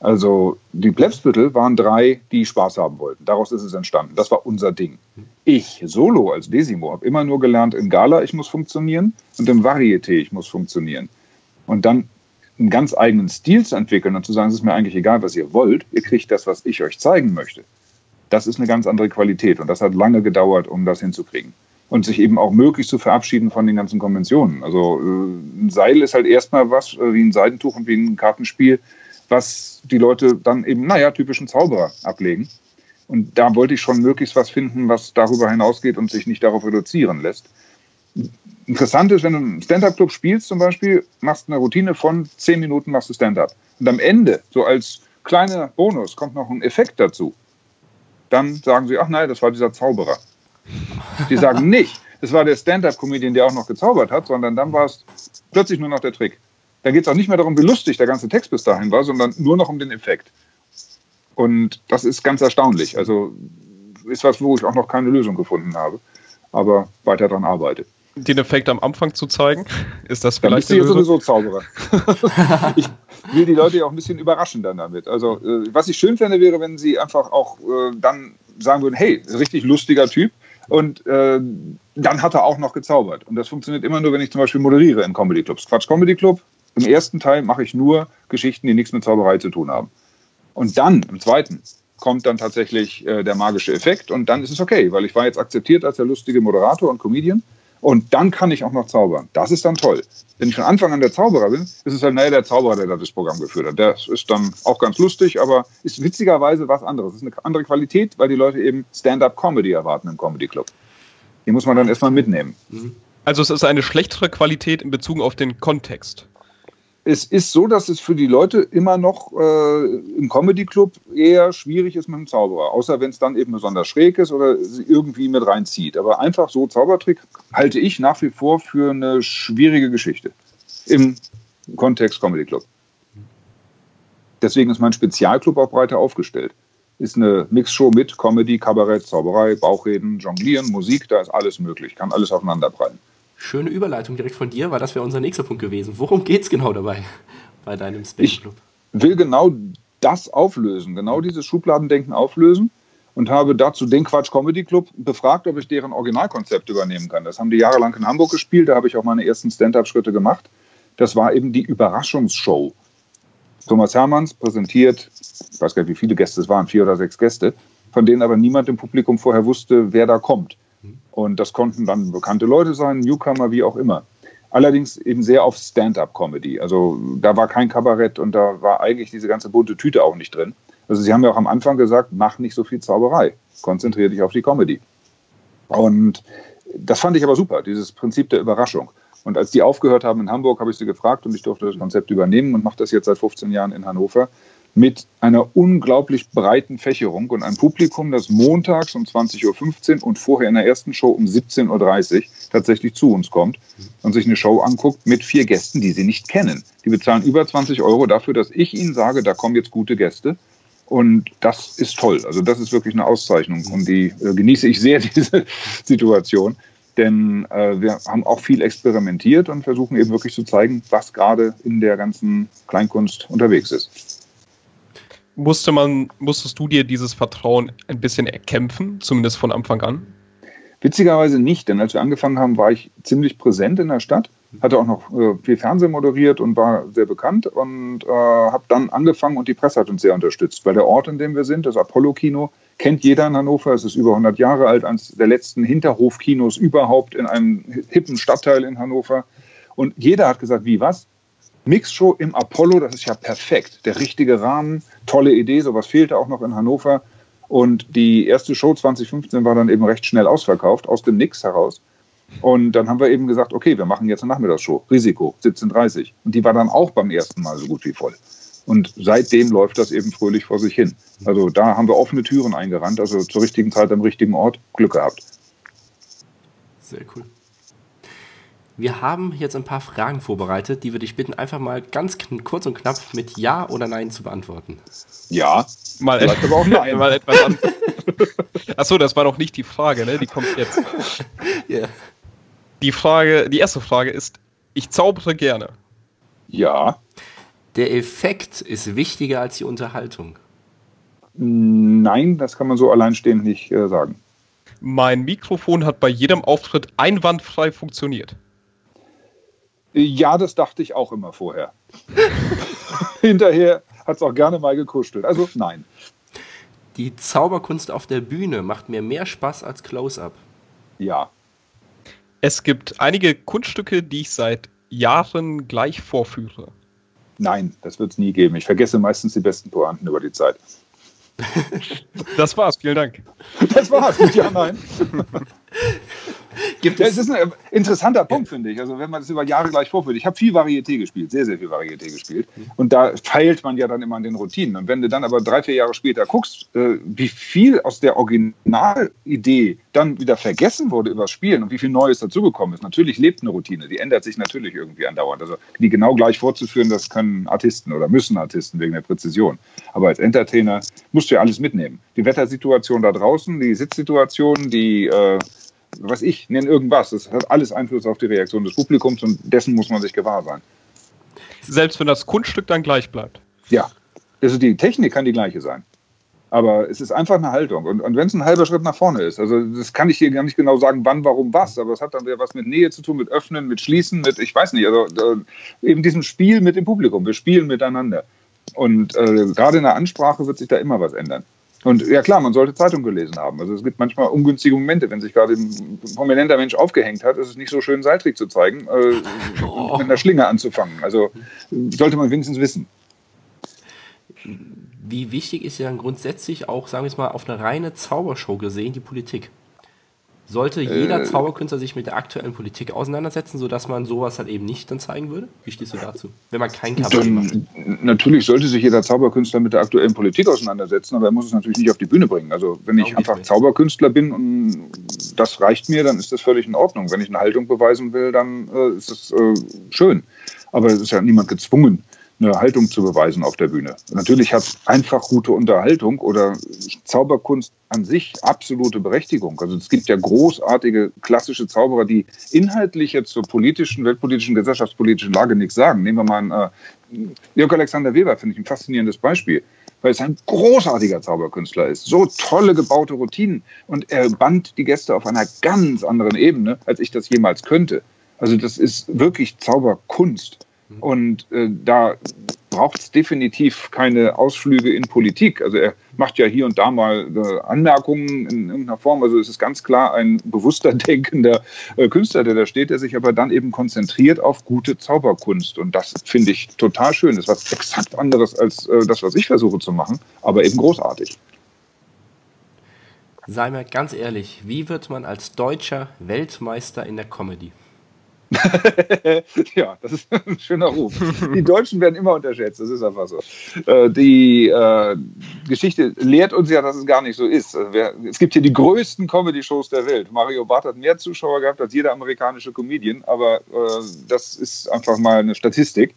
Also die Plebsviertel waren drei, die Spaß haben wollten. Daraus ist es entstanden. Das war unser Ding. Ich solo als Desimo habe immer nur gelernt, in Gala ich muss funktionieren und im Varieté ich muss funktionieren. Und dann einen ganz eigenen Stil zu entwickeln und zu sagen, es ist mir eigentlich egal, was ihr wollt, ihr kriegt das, was ich euch zeigen möchte. Das ist eine ganz andere Qualität und das hat lange gedauert, um das hinzukriegen. Und sich eben auch möglichst zu verabschieden von den ganzen Konventionen. Also äh, ein Seil ist halt erstmal was äh, wie ein Seidentuch und wie ein Kartenspiel, was die Leute dann eben, naja, typischen Zauberer ablegen. Und da wollte ich schon möglichst was finden, was darüber hinausgeht und sich nicht darauf reduzieren lässt. Interessant ist, wenn du einen Stand-Up-Club spielst zum Beispiel, machst eine Routine von zehn Minuten, machst du Stand-Up. Und am Ende, so als kleiner Bonus, kommt noch ein Effekt dazu. Dann sagen sie, ach nein, das war dieser Zauberer. Die sagen nicht, es war der Stand-Up-Comedian, der auch noch gezaubert hat, sondern dann war es plötzlich nur noch der Trick. Da geht es auch nicht mehr darum, wie lustig der ganze Text bis dahin war, sondern nur noch um den Effekt. Und das ist ganz erstaunlich. Also ist was, wo ich auch noch keine Lösung gefunden habe, aber weiter daran arbeite. Den Effekt am Anfang zu zeigen, ist das vielleicht. Dann bist du sowieso Zauberer. ich will die Leute ja auch ein bisschen überraschen dann damit. Also, äh, was ich schön fände, wäre, wenn sie einfach auch äh, dann sagen würden: hey, richtig lustiger Typ. Und äh, dann hat er auch noch gezaubert. Und das funktioniert immer nur, wenn ich zum Beispiel moderiere in Comedy Clubs. Quatsch Comedy Club, im ersten Teil mache ich nur Geschichten, die nichts mit Zauberei zu tun haben. Und dann, im zweiten, kommt dann tatsächlich äh, der magische Effekt und dann ist es okay, weil ich war jetzt akzeptiert als der lustige Moderator und Comedian und dann kann ich auch noch zaubern. Das ist dann toll. Wenn ich von Anfang an der Zauberer bin, ist es halt, naja, der Zauberer, der das Programm geführt hat. Das ist dann auch ganz lustig, aber ist witzigerweise was anderes. Es ist eine andere Qualität, weil die Leute eben Stand-up-Comedy erwarten im Comedy Club. Die muss man dann erstmal mitnehmen. Also es ist eine schlechtere Qualität in Bezug auf den Kontext es ist so, dass es für die Leute immer noch äh, im Comedy Club eher schwierig ist mit dem Zauberer, außer wenn es dann eben besonders schräg ist oder sie irgendwie mit reinzieht. Aber einfach so Zaubertrick halte ich nach wie vor für eine schwierige Geschichte im Kontext Comedy Club. Deswegen ist mein Spezialclub auch breiter aufgestellt. ist eine Mixshow mit Comedy, Kabarett, Zauberei, Bauchreden, Jonglieren, Musik, da ist alles möglich, kann alles aufeinanderprallen. Schöne Überleitung direkt von dir, weil das wäre unser nächster Punkt gewesen. Worum geht es genau dabei bei deinem Space Club? Ich will genau das auflösen, genau dieses Schubladendenken auflösen und habe dazu den Quatsch Comedy Club befragt, ob ich deren Originalkonzept übernehmen kann. Das haben die jahrelang in Hamburg gespielt, da habe ich auch meine ersten Stand-up-Schritte gemacht. Das war eben die Überraschungsshow. Thomas Hermanns präsentiert, ich weiß gar nicht, wie viele Gäste es waren, vier oder sechs Gäste, von denen aber niemand im Publikum vorher wusste, wer da kommt. Und das konnten dann bekannte Leute sein, Newcomer, wie auch immer. Allerdings eben sehr auf Stand-up-Comedy. Also da war kein Kabarett und da war eigentlich diese ganze bunte Tüte auch nicht drin. Also sie haben ja auch am Anfang gesagt, mach nicht so viel Zauberei, konzentriere dich auf die Comedy. Und das fand ich aber super, dieses Prinzip der Überraschung. Und als die aufgehört haben in Hamburg, habe ich sie gefragt und ich durfte das Konzept übernehmen und mache das jetzt seit 15 Jahren in Hannover mit einer unglaublich breiten Fächerung und einem Publikum, das montags um 20.15 Uhr und vorher in der ersten Show um 17.30 Uhr tatsächlich zu uns kommt und sich eine Show anguckt mit vier Gästen, die sie nicht kennen. Die bezahlen über 20 Euro dafür, dass ich ihnen sage, da kommen jetzt gute Gäste. Und das ist toll. Also das ist wirklich eine Auszeichnung und die äh, genieße ich sehr, diese Situation. Denn äh, wir haben auch viel experimentiert und versuchen eben wirklich zu zeigen, was gerade in der ganzen Kleinkunst unterwegs ist musste man, musstest du dir dieses Vertrauen ein bisschen erkämpfen, zumindest von Anfang an? Witzigerweise nicht, denn als wir angefangen haben, war ich ziemlich präsent in der Stadt, hatte auch noch äh, viel Fernsehen moderiert und war sehr bekannt und äh, habe dann angefangen und die Presse hat uns sehr unterstützt, weil der Ort, in dem wir sind, das Apollo-Kino, kennt jeder in Hannover. Es ist über 100 Jahre alt, eines der letzten Hinterhofkinos überhaupt in einem hippen Stadtteil in Hannover. Und jeder hat gesagt, wie was? Mixshow im Apollo, das ist ja perfekt. Der richtige Rahmen, tolle Idee, sowas fehlte auch noch in Hannover. Und die erste Show 2015 war dann eben recht schnell ausverkauft, aus dem Nix heraus. Und dann haben wir eben gesagt, okay, wir machen jetzt eine Nachmittagsshow, Risiko, 17.30 Und die war dann auch beim ersten Mal so gut wie voll. Und seitdem läuft das eben fröhlich vor sich hin. Also da haben wir offene Türen eingerannt, also zur richtigen Zeit am richtigen Ort Glück gehabt. Sehr cool. Wir haben jetzt ein paar Fragen vorbereitet, die wir dich bitten, einfach mal ganz kurz und knapp mit Ja oder Nein zu beantworten. Ja, mal, et aber auch Nein. mal etwas an. Achso, das war noch nicht die Frage, ne? Die kommt jetzt. yeah. Die Frage, die erste Frage ist: Ich zaubere gerne. Ja. Der Effekt ist wichtiger als die Unterhaltung. Nein, das kann man so alleinstehend nicht äh, sagen. Mein Mikrofon hat bei jedem Auftritt einwandfrei funktioniert. Ja, das dachte ich auch immer vorher. Hinterher hat es auch gerne mal gekuschelt. Also nein. Die Zauberkunst auf der Bühne macht mir mehr Spaß als Close-up. Ja. Es gibt einige Kunststücke, die ich seit Jahren gleich vorführe. Nein, das wird es nie geben. Ich vergesse meistens die besten Pointen über die Zeit. Das war's, vielen Dank. Das war's, ja, nein. Gibt ja, es ist ein interessanter Punkt, finde ich. Also wenn man das über Jahre gleich vorführt. Ich habe viel Varieté gespielt, sehr, sehr viel Varieté gespielt. Und da feilt man ja dann immer an den Routinen. Und wenn du dann aber drei, vier Jahre später guckst, äh, wie viel aus der Originalidee dann wieder vergessen wurde über Spielen und wie viel Neues dazugekommen ist. Natürlich lebt eine Routine, die ändert sich natürlich irgendwie andauernd. Also die genau gleich vorzuführen, das können Artisten oder müssen Artisten wegen der Präzision. Aber als Entertainer musst du ja alles mitnehmen. Die Wettersituation da draußen, die Sitzsituation, die äh, was ich, nenn irgendwas. Das hat alles Einfluss auf die Reaktion des Publikums und dessen muss man sich gewahr sein. Selbst wenn das Kunststück dann gleich bleibt. Ja, also die Technik kann die gleiche sein. Aber es ist einfach eine Haltung. Und, und wenn es ein halber Schritt nach vorne ist, also das kann ich hier gar nicht genau sagen, wann, warum, was, aber es hat dann wieder was mit Nähe zu tun, mit Öffnen, mit Schließen, mit, ich weiß nicht, also äh, eben diesem Spiel mit dem Publikum. Wir spielen miteinander. Und äh, gerade in der Ansprache wird sich da immer was ändern. Und ja klar, man sollte Zeitung gelesen haben. Also es gibt manchmal ungünstige Momente, wenn sich gerade ein prominenter Mensch aufgehängt hat, ist es nicht so schön, Seiltrick zu zeigen, äh, oh. mit einer Schlinge anzufangen. Also sollte man wenigstens wissen. Wie wichtig ist ja grundsätzlich auch, sagen wir es mal, auf eine reine Zaubershow gesehen, die Politik? Sollte jeder äh, Zauberkünstler sich mit der aktuellen Politik auseinandersetzen, sodass man sowas halt eben nicht dann zeigen würde? Wie stehst du dazu? Wenn man kein Cover macht. Natürlich sollte sich jeder Zauberkünstler mit der aktuellen Politik auseinandersetzen, aber er muss es natürlich nicht auf die Bühne bringen. Also wenn ich einfach Zauberkünstler bin und das reicht mir, dann ist das völlig in Ordnung. Wenn ich eine Haltung beweisen will, dann äh, ist das äh, schön. Aber es ist ja niemand gezwungen, eine Haltung zu beweisen auf der Bühne. Natürlich hat einfach gute Unterhaltung oder Zauberkunst an sich absolute Berechtigung. Also es gibt ja großartige klassische Zauberer, die inhaltlich jetzt zur politischen, weltpolitischen, gesellschaftspolitischen Lage nichts sagen. Nehmen wir mal einen, äh, Jörg Alexander Weber, finde ich ein faszinierendes Beispiel, weil es ein großartiger Zauberkünstler ist. So tolle gebaute Routinen und er band die Gäste auf einer ganz anderen Ebene, als ich das jemals könnte. Also das ist wirklich Zauberkunst. Und äh, da braucht es definitiv keine Ausflüge in Politik. Also er macht ja hier und da mal äh, Anmerkungen in irgendeiner Form. Also es ist ganz klar ein bewusster denkender äh, Künstler, der da steht, der sich aber dann eben konzentriert auf gute Zauberkunst. Und das finde ich total schön. Das ist was exakt anderes als äh, das, was ich versuche zu machen, aber eben großartig. Sei mal ganz ehrlich, wie wird man als Deutscher Weltmeister in der Comedy? ja, das ist ein schöner Ruf. Die Deutschen werden immer unterschätzt, das ist einfach so. Äh, die äh, Geschichte lehrt uns ja, dass es gar nicht so ist. Also es gibt hier die größten Comedy-Shows der Welt. Mario Barth hat mehr Zuschauer gehabt als jeder amerikanische Comedian, aber äh, das ist einfach mal eine Statistik.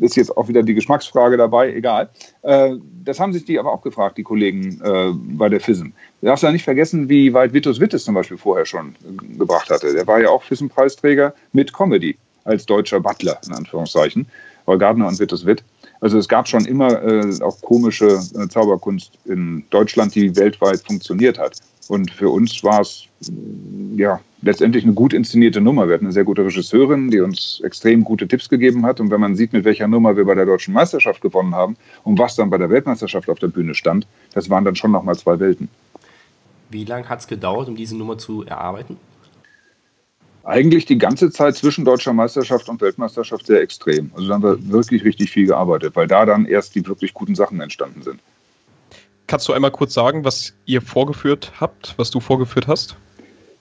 Ist jetzt auch wieder die Geschmacksfrage dabei, egal. Äh, das haben sich die aber auch gefragt, die Kollegen äh, bei der FISM. Du darfst ja nicht vergessen, wie weit Vitus Wittes zum Beispiel vorher schon äh, gebracht hatte. Der war ja auch FISM-Preisträger mit Comedy als deutscher Butler, in Anführungszeichen. Aber Gardner und Vitus Witt. Also es gab schon immer auch komische Zauberkunst in Deutschland, die weltweit funktioniert hat. Und für uns war es ja letztendlich eine gut inszenierte Nummer. Wir hatten eine sehr gute Regisseurin, die uns extrem gute Tipps gegeben hat. Und wenn man sieht, mit welcher Nummer wir bei der deutschen Meisterschaft gewonnen haben und was dann bei der Weltmeisterschaft auf der Bühne stand, das waren dann schon nochmal zwei Welten. Wie lange hat es gedauert, um diese Nummer zu erarbeiten? Eigentlich die ganze Zeit zwischen deutscher Meisterschaft und Weltmeisterschaft sehr extrem. Also da haben wir wirklich richtig viel gearbeitet, weil da dann erst die wirklich guten Sachen entstanden sind. Kannst du einmal kurz sagen, was ihr vorgeführt habt, was du vorgeführt hast?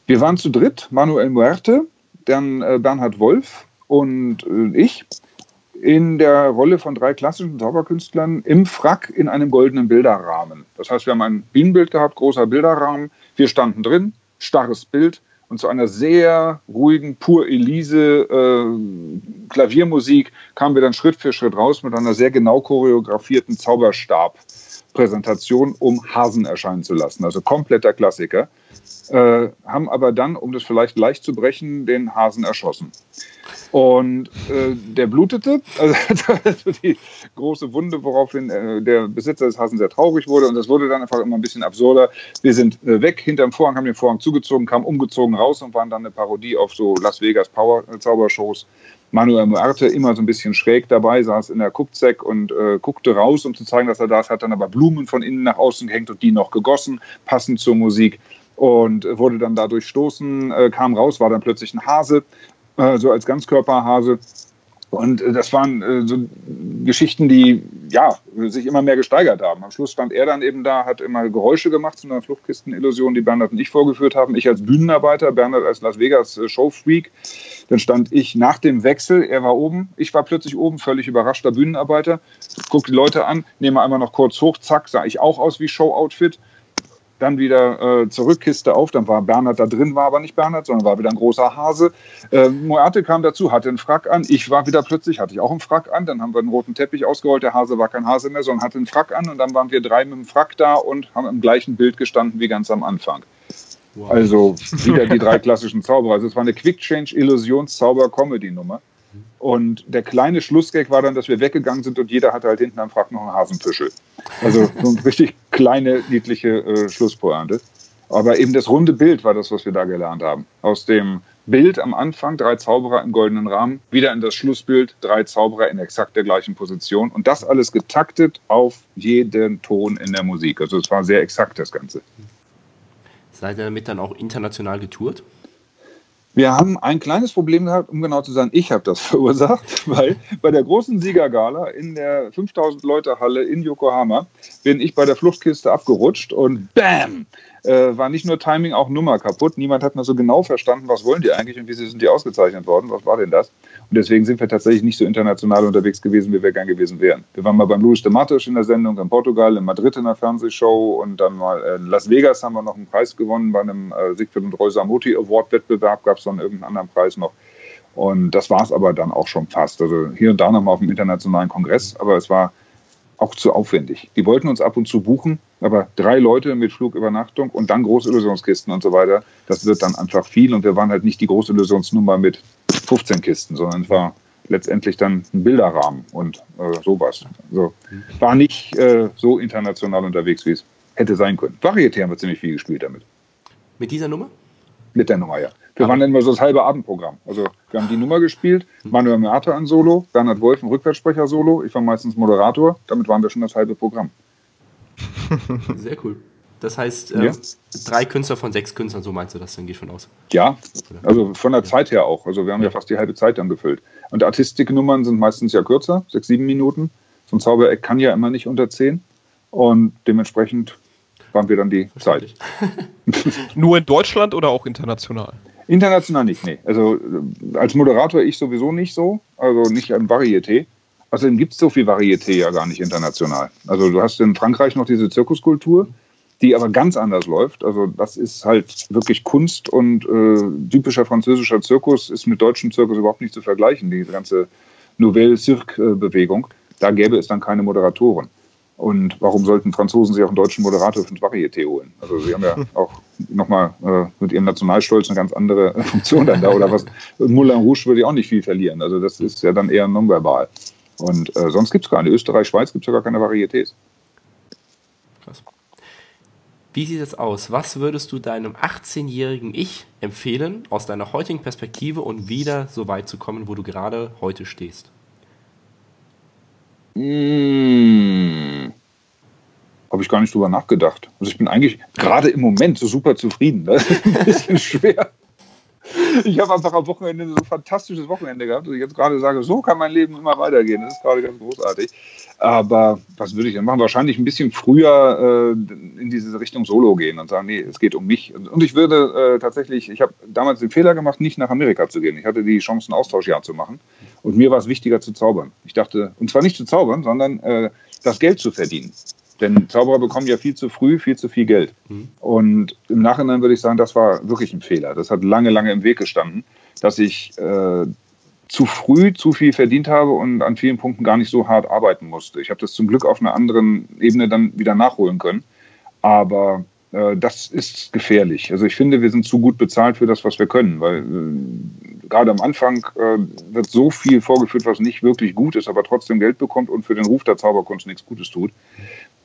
Wir waren zu dritt, Manuel Muerte, dann äh, Bernhard Wolf und äh, ich, in der Rolle von drei klassischen Zauberkünstlern im Frack in einem goldenen Bilderrahmen. Das heißt, wir haben ein Bienenbild gehabt, großer Bilderrahmen, wir standen drin, starres Bild und zu einer sehr ruhigen, pur Elise äh, Klaviermusik kamen wir dann Schritt für Schritt raus mit einer sehr genau choreografierten Zauberstab. Präsentation, um Hasen erscheinen zu lassen. Also kompletter Klassiker. Äh, haben aber dann, um das vielleicht leicht zu brechen, den Hasen erschossen. Und äh, der blutete, also die große Wunde, woraufhin äh, der Besitzer des Hasen sehr traurig wurde. Und das wurde dann einfach immer ein bisschen absurder. Wir sind äh, weg hinterm Vorhang, haben den Vorhang zugezogen, kamen umgezogen raus und waren dann eine Parodie auf so Las Vegas Power äh, Zaubershows. Manuel Muerte immer so ein bisschen schräg dabei, saß in der Kuckzeck und äh, guckte raus, um zu zeigen, dass er da ist, hat dann aber Blumen von innen nach außen gehängt und die noch gegossen, passend zur Musik und wurde dann dadurch stoßen, äh, kam raus, war dann plötzlich ein Hase, äh, so als Ganzkörperhase und äh, das waren äh, so Geschichten, die ja sich immer mehr gesteigert haben. Am Schluss stand er dann eben da, hat immer Geräusche gemacht zu einer Fluchtkistenillusion, die Bernhard und ich vorgeführt haben. Ich als Bühnenarbeiter, Bernhard als Las Vegas äh, Showfreak. Dann stand ich nach dem Wechsel, er war oben, ich war plötzlich oben, völlig überraschter Bühnenarbeiter. Guck die Leute an, nehme einmal noch kurz hoch, zack, sah ich auch aus wie Showoutfit dann wieder äh, zurück, Kiste auf, dann war Bernhard da drin, war aber nicht Bernhard, sondern war wieder ein großer Hase. Äh, Moate kam dazu, hatte einen Frack an, ich war wieder plötzlich, hatte ich auch einen Frack an, dann haben wir einen roten Teppich ausgerollt, der Hase war kein Hase mehr, sondern hatte einen Frack an und dann waren wir drei mit dem Frack da und haben im gleichen Bild gestanden wie ganz am Anfang. Wow. Also wieder die drei klassischen Zauberer. Also es war eine Quick Change Illusions Zauber Comedy Nummer. Und der kleine Schlussgag war dann, dass wir weggegangen sind und jeder hatte halt hinten am Frack noch einen Hasenpüschel. Also so eine richtig kleine, niedliche äh, Schlusspointe. Aber eben das runde Bild war das, was wir da gelernt haben. Aus dem Bild am Anfang, drei Zauberer im goldenen Rahmen, wieder in das Schlussbild, drei Zauberer in exakt der gleichen Position. Und das alles getaktet auf jeden Ton in der Musik. Also es war sehr exakt, das Ganze. Seid ihr damit dann auch international getourt? Wir haben ein kleines Problem gehabt, um genau zu sein, ich habe das verursacht, weil bei der großen Siegergala in der 5000 Leute Halle in Yokohama bin ich bei der Fluchtkiste abgerutscht und bam, äh, war nicht nur Timing, auch Nummer kaputt. Niemand hat mehr so genau verstanden, was wollen die eigentlich und wie sind die ausgezeichnet worden, was war denn das? Und deswegen sind wir tatsächlich nicht so international unterwegs gewesen, wie wir gern gewesen wären. Wir waren mal beim Luis de Matos in der Sendung in Portugal, in Madrid in der Fernsehshow und dann mal in Las Vegas haben wir noch einen Preis gewonnen bei einem äh, Siegfried und Roy Samoti Award Wettbewerb, gab es dann irgendeinen anderen Preis noch. Und das war es aber dann auch schon fast. Also hier und da nochmal auf dem internationalen Kongress, aber es war auch zu aufwendig. Die wollten uns ab und zu buchen, aber drei Leute mit Flugübernachtung und dann große Illusionskisten und so weiter, das wird dann einfach viel und wir waren halt nicht die große Illusionsnummer mit 15 Kisten, sondern es war letztendlich dann ein Bilderrahmen und äh, sowas. Also war nicht äh, so international unterwegs, wie es hätte sein können. Varieté haben wir ziemlich viel gespielt damit. Mit dieser Nummer? Mit der Nummer, ja. Wir waren dann immer so das halbe Abendprogramm. Also wir haben die Nummer gespielt, Manuel Merte an Solo, Bernhard Wolf ein Rückwärtssprecher Solo, ich war meistens Moderator, damit waren wir schon das halbe Programm. Sehr cool. Das heißt, äh, ja. drei Künstler von sechs Künstlern, so meinst du das, dann gehe ich von aus. Ja, also von der Zeit her auch. Also wir haben ja, ja fast die halbe Zeit dann befüllt. Und Artistiknummern sind meistens ja kürzer, sechs, sieben Minuten. So ein Zaubereck kann ja immer nicht unter zehn. Und dementsprechend waren wir dann die Zeit. Nur in Deutschland oder auch international? International nicht, nee. Also äh, als Moderator ich sowieso nicht so, also nicht an Varieté. Außerdem gibt es so viel Varieté ja gar nicht international. Also du hast in Frankreich noch diese Zirkuskultur, die aber ganz anders läuft. Also das ist halt wirklich Kunst und äh, typischer französischer Zirkus ist mit deutschem Zirkus überhaupt nicht zu vergleichen, diese ganze Nouvelle Cirque-Bewegung. Da gäbe es dann keine Moderatoren. Und warum sollten Franzosen sich auch einen deutschen Moderator für ein Varieté holen? Also sie haben ja auch nochmal äh, mit ihrem Nationalstolz eine ganz andere Funktion dann da. Oder was? Moulin Rouge würde ja auch nicht viel verlieren. Also das ist ja dann eher nonverbal. Und äh, sonst gibt es keine. Österreich, Schweiz gibt es ja gar keine Varietés. Krass. Wie sieht es aus? Was würdest du deinem 18-jährigen Ich empfehlen, aus deiner heutigen Perspektive und wieder so weit zu kommen, wo du gerade heute stehst? Mmh. Habe ich gar nicht drüber nachgedacht. Also ich bin eigentlich gerade im Moment so super zufrieden. Das ist ein bisschen schwer. Ich habe einfach am Wochenende so ein fantastisches Wochenende gehabt, dass ich jetzt gerade sage, so kann mein Leben immer weitergehen. Das ist gerade ganz großartig. Aber was würde ich denn machen? Wahrscheinlich ein bisschen früher äh, in diese Richtung Solo gehen und sagen, nee, es geht um mich. Und ich würde äh, tatsächlich, ich habe damals den Fehler gemacht, nicht nach Amerika zu gehen. Ich hatte die Chance, ein Austauschjahr zu machen. Und mir war es wichtiger zu zaubern. Ich dachte, und zwar nicht zu zaubern, sondern äh, das Geld zu verdienen. Denn Zauberer bekommen ja viel zu früh viel zu viel Geld. Mhm. Und im Nachhinein würde ich sagen, das war wirklich ein Fehler. Das hat lange, lange im Weg gestanden, dass ich äh, zu früh zu viel verdient habe und an vielen Punkten gar nicht so hart arbeiten musste. Ich habe das zum Glück auf einer anderen Ebene dann wieder nachholen können. Aber äh, das ist gefährlich. Also ich finde, wir sind zu gut bezahlt für das, was wir können, weil äh, gerade am Anfang äh, wird so viel vorgeführt, was nicht wirklich gut ist, aber trotzdem Geld bekommt und für den Ruf der Zauberkunst nichts Gutes tut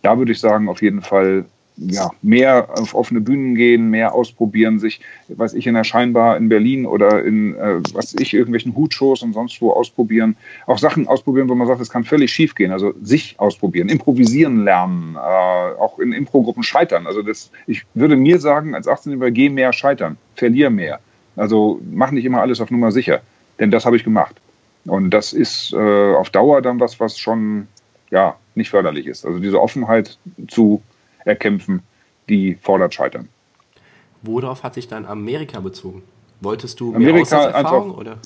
da würde ich sagen, auf jeden Fall ja, mehr auf offene Bühnen gehen, mehr ausprobieren, sich, weiß ich, in der Scheinbar in Berlin oder in, äh, was ich, irgendwelchen Hutshows und sonst wo ausprobieren. Auch Sachen ausprobieren, wo man sagt, es kann völlig schief gehen. Also sich ausprobieren, improvisieren lernen, äh, auch in Improgruppen scheitern. Also das, ich würde mir sagen, als 18-Jähriger, geh mehr scheitern, verlier mehr. Also mach nicht immer alles auf Nummer sicher. Denn das habe ich gemacht. Und das ist äh, auf Dauer dann was, was schon ja, nicht förderlich ist. Also diese Offenheit zu erkämpfen, die fordert Scheitern. Worauf hat sich dann Amerika bezogen? Wolltest du mehr Amerika Auslandserfahrung? Einfach, oder?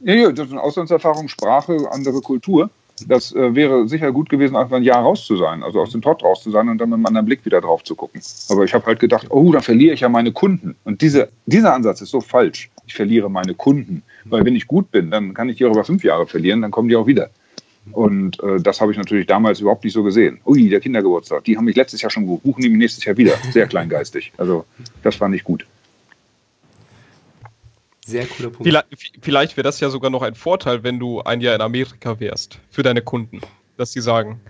Ja, ja, das ist eine Auslandserfahrung, Sprache, andere Kultur. Das äh, wäre sicher gut gewesen, einfach ein Jahr raus zu sein, also aus dem Trott raus zu sein und dann mit einem anderen Blick wieder drauf zu gucken. Aber ich habe halt gedacht, oh, da verliere ich ja meine Kunden. Und diese, dieser Ansatz ist so falsch. Ich verliere meine Kunden. Weil wenn ich gut bin, dann kann ich die auch über fünf Jahre verlieren, dann kommen die auch wieder. Und äh, das habe ich natürlich damals überhaupt nicht so gesehen. Ui, der Kindergeburtstag, die haben mich letztes Jahr schon gebucht, buchen die mich nächstes Jahr wieder. Sehr kleingeistig. Also das fand ich gut. Sehr cooler Punkt. Vielleicht, vielleicht wäre das ja sogar noch ein Vorteil, wenn du ein Jahr in Amerika wärst, für deine Kunden. Dass sie sagen,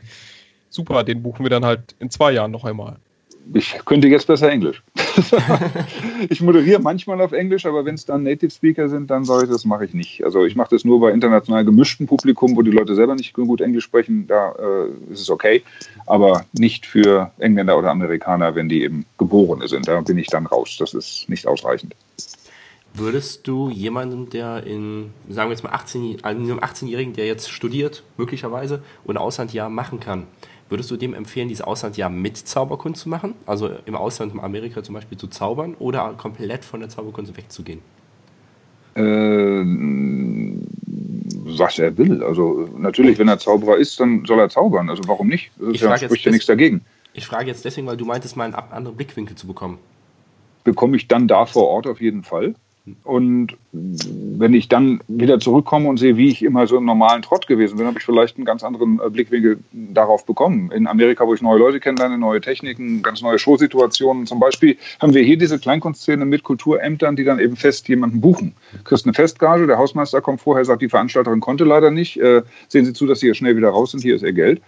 super, den buchen wir dann halt in zwei Jahren noch einmal ich könnte jetzt besser Englisch. ich moderiere manchmal auf Englisch, aber wenn es dann Native Speaker sind, dann sage ich, das mache ich nicht. Also ich mache das nur bei international gemischten Publikum, wo die Leute selber nicht gut Englisch sprechen, da äh, ist es okay. Aber nicht für Engländer oder Amerikaner, wenn die eben Geborene sind. Da bin ich dann raus. Das ist nicht ausreichend. Würdest du jemanden, der in, sagen wir jetzt mal 18, einem 18-Jährigen, der jetzt studiert, möglicherweise, und Auslandjahr machen kann, Würdest du dem empfehlen, dieses Auslandsjahr mit Zauberkunst zu machen? Also im Ausland, in Amerika zum Beispiel zu zaubern oder komplett von der Zauberkunst wegzugehen? Ähm, was er will. Also natürlich, wenn er Zauberer ist, dann soll er zaubern. Also warum nicht? Das ja, spricht ja nichts dagegen. Ich frage jetzt deswegen, weil du meintest, mal einen anderen Blickwinkel zu bekommen. Bekomme ich dann da vor Ort auf jeden Fall. Und wenn ich dann wieder zurückkomme und sehe, wie ich immer so im normalen Trott gewesen bin, habe ich vielleicht einen ganz anderen äh, Blickwinkel darauf bekommen. In Amerika, wo ich neue Leute kennenlerne, neue Techniken, ganz neue Showsituationen. Zum Beispiel haben wir hier diese Kleinkunstszene mit Kulturämtern, die dann eben fest jemanden buchen. Du kriegst eine Festgage, der Hausmeister kommt vorher, sagt, die Veranstalterin konnte leider nicht. Äh, sehen Sie zu, dass Sie hier schnell wieder raus sind, hier ist Ihr Geld.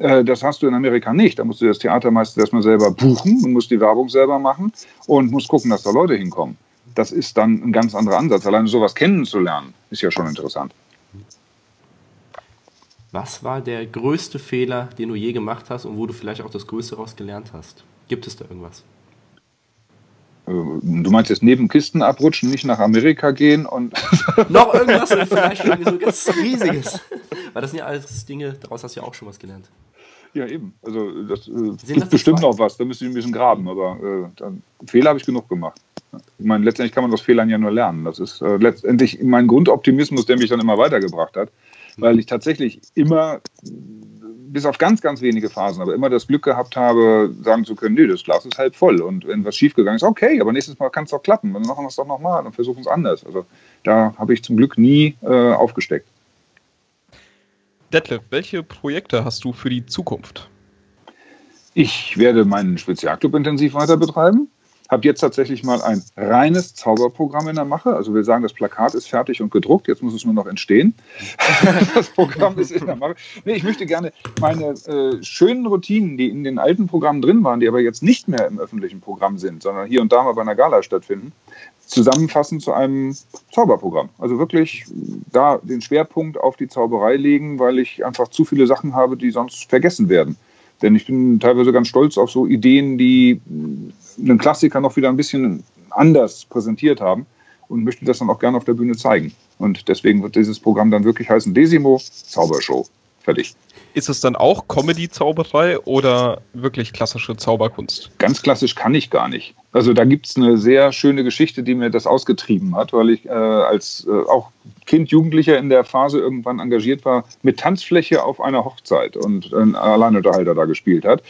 Äh, das hast du in Amerika nicht. Da musst du das Theater meistens erstmal selber buchen und musst die Werbung selber machen und musst gucken, dass da Leute hinkommen das ist dann ein ganz anderer Ansatz. Alleine sowas kennenzulernen, ist ja schon interessant. Was war der größte Fehler, den du je gemacht hast und wo du vielleicht auch das Größte daraus gelernt hast? Gibt es da irgendwas? Äh, du meinst jetzt neben Kisten abrutschen, nicht nach Amerika gehen und. Noch irgendwas, vielleicht so ganz Riesiges. Weil das sind ja alles Dinge, daraus hast du ja auch schon was gelernt. Ja, eben. Also das äh, gibt bestimmt noch was, da müsste ich ein bisschen graben, aber äh, Fehler habe ich genug gemacht. Ich meine, letztendlich kann man aus Fehlern ja nur lernen. Das ist äh, letztendlich mein Grundoptimismus, der mich dann immer weitergebracht hat, weil ich tatsächlich immer, bis auf ganz, ganz wenige Phasen, aber immer das Glück gehabt habe, sagen zu können, nee, das Glas ist halb voll und wenn was schiefgegangen ist, okay, aber nächstes Mal kann es doch klappen, dann machen wir es doch nochmal und versuchen es anders. Also da habe ich zum Glück nie äh, aufgesteckt. Detlef, welche Projekte hast du für die Zukunft? Ich werde meinen Spezialclub intensiv weiter betreiben habe jetzt tatsächlich mal ein reines Zauberprogramm in der Mache. Also wir sagen, das Plakat ist fertig und gedruckt, jetzt muss es nur noch entstehen. das Programm ist in der Mache. Nee, ich möchte gerne meine äh, schönen Routinen, die in den alten Programmen drin waren, die aber jetzt nicht mehr im öffentlichen Programm sind, sondern hier und da mal bei einer Gala stattfinden, zusammenfassen zu einem Zauberprogramm. Also wirklich da den Schwerpunkt auf die Zauberei legen, weil ich einfach zu viele Sachen habe, die sonst vergessen werden. Denn ich bin teilweise ganz stolz auf so Ideen, die einen Klassiker noch wieder ein bisschen anders präsentiert haben und möchte das dann auch gerne auf der Bühne zeigen. Und deswegen wird dieses Programm dann wirklich heißen Desimo Zaubershow. Fertig. Ist es dann auch Comedy-Zauberei oder wirklich klassische Zauberkunst? Ganz klassisch kann ich gar nicht. Also da gibt es eine sehr schöne Geschichte, die mir das ausgetrieben hat, weil ich äh, als äh, auch Kind, Jugendlicher in der Phase irgendwann engagiert war mit Tanzfläche auf einer Hochzeit und ein Alleinunterhalter da gespielt hat.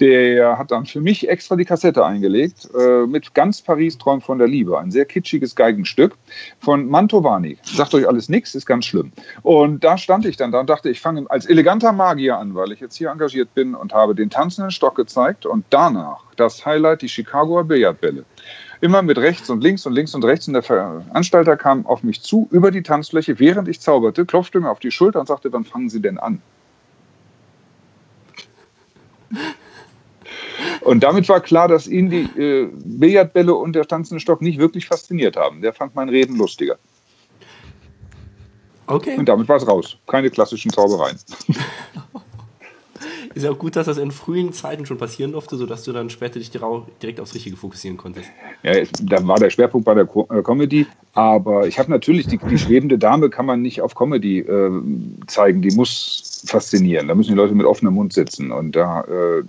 Der hat dann für mich extra die Kassette eingelegt äh, mit Ganz Paris träumt von der Liebe. Ein sehr kitschiges Geigenstück von Mantovani. Sagt euch alles nichts, ist ganz schlimm. Und da stand ich dann da und dachte, ich fange als eleganter Magier an, weil ich jetzt hier engagiert bin und habe den tanzenden Stock gezeigt und danach das Highlight, die Chicagoer Billardbälle immer mit rechts und links und links und rechts. Und der Veranstalter kam auf mich zu über die Tanzfläche, während ich zauberte, klopfte mir auf die Schulter und sagte, wann fangen Sie denn an? Und damit war klar, dass ihn die äh, Billardbälle und der tanzende Stock nicht wirklich fasziniert haben. Der fand mein Reden lustiger. Okay. Und damit war es raus. Keine klassischen Zaubereien. Ist ja auch gut, dass das in frühen Zeiten schon passieren durfte, sodass du dann später dich direkt aufs Richtige fokussieren konntest. Ja, da war der Schwerpunkt bei der äh, Comedy, aber ich habe natürlich, die, die, schwebende Dame kann man nicht auf Comedy äh, zeigen, die muss faszinieren. Da müssen die Leute mit offenem Mund sitzen und da äh,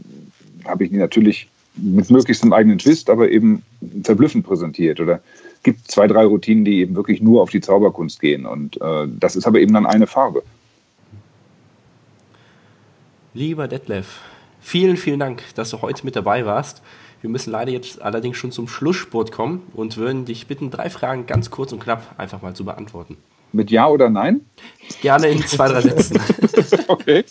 habe ich die natürlich mit möglichst einem eigenen Twist, aber eben verblüffend präsentiert oder gibt zwei, drei Routinen, die eben wirklich nur auf die Zauberkunst gehen und äh, das ist aber eben dann eine Farbe. Lieber Detlef, vielen, vielen Dank, dass du heute mit dabei warst. Wir müssen leider jetzt allerdings schon zum Schlusssport kommen und würden dich bitten, drei Fragen ganz kurz und knapp einfach mal zu beantworten. Mit Ja oder Nein? Gerne in zwei, drei Sätzen. okay.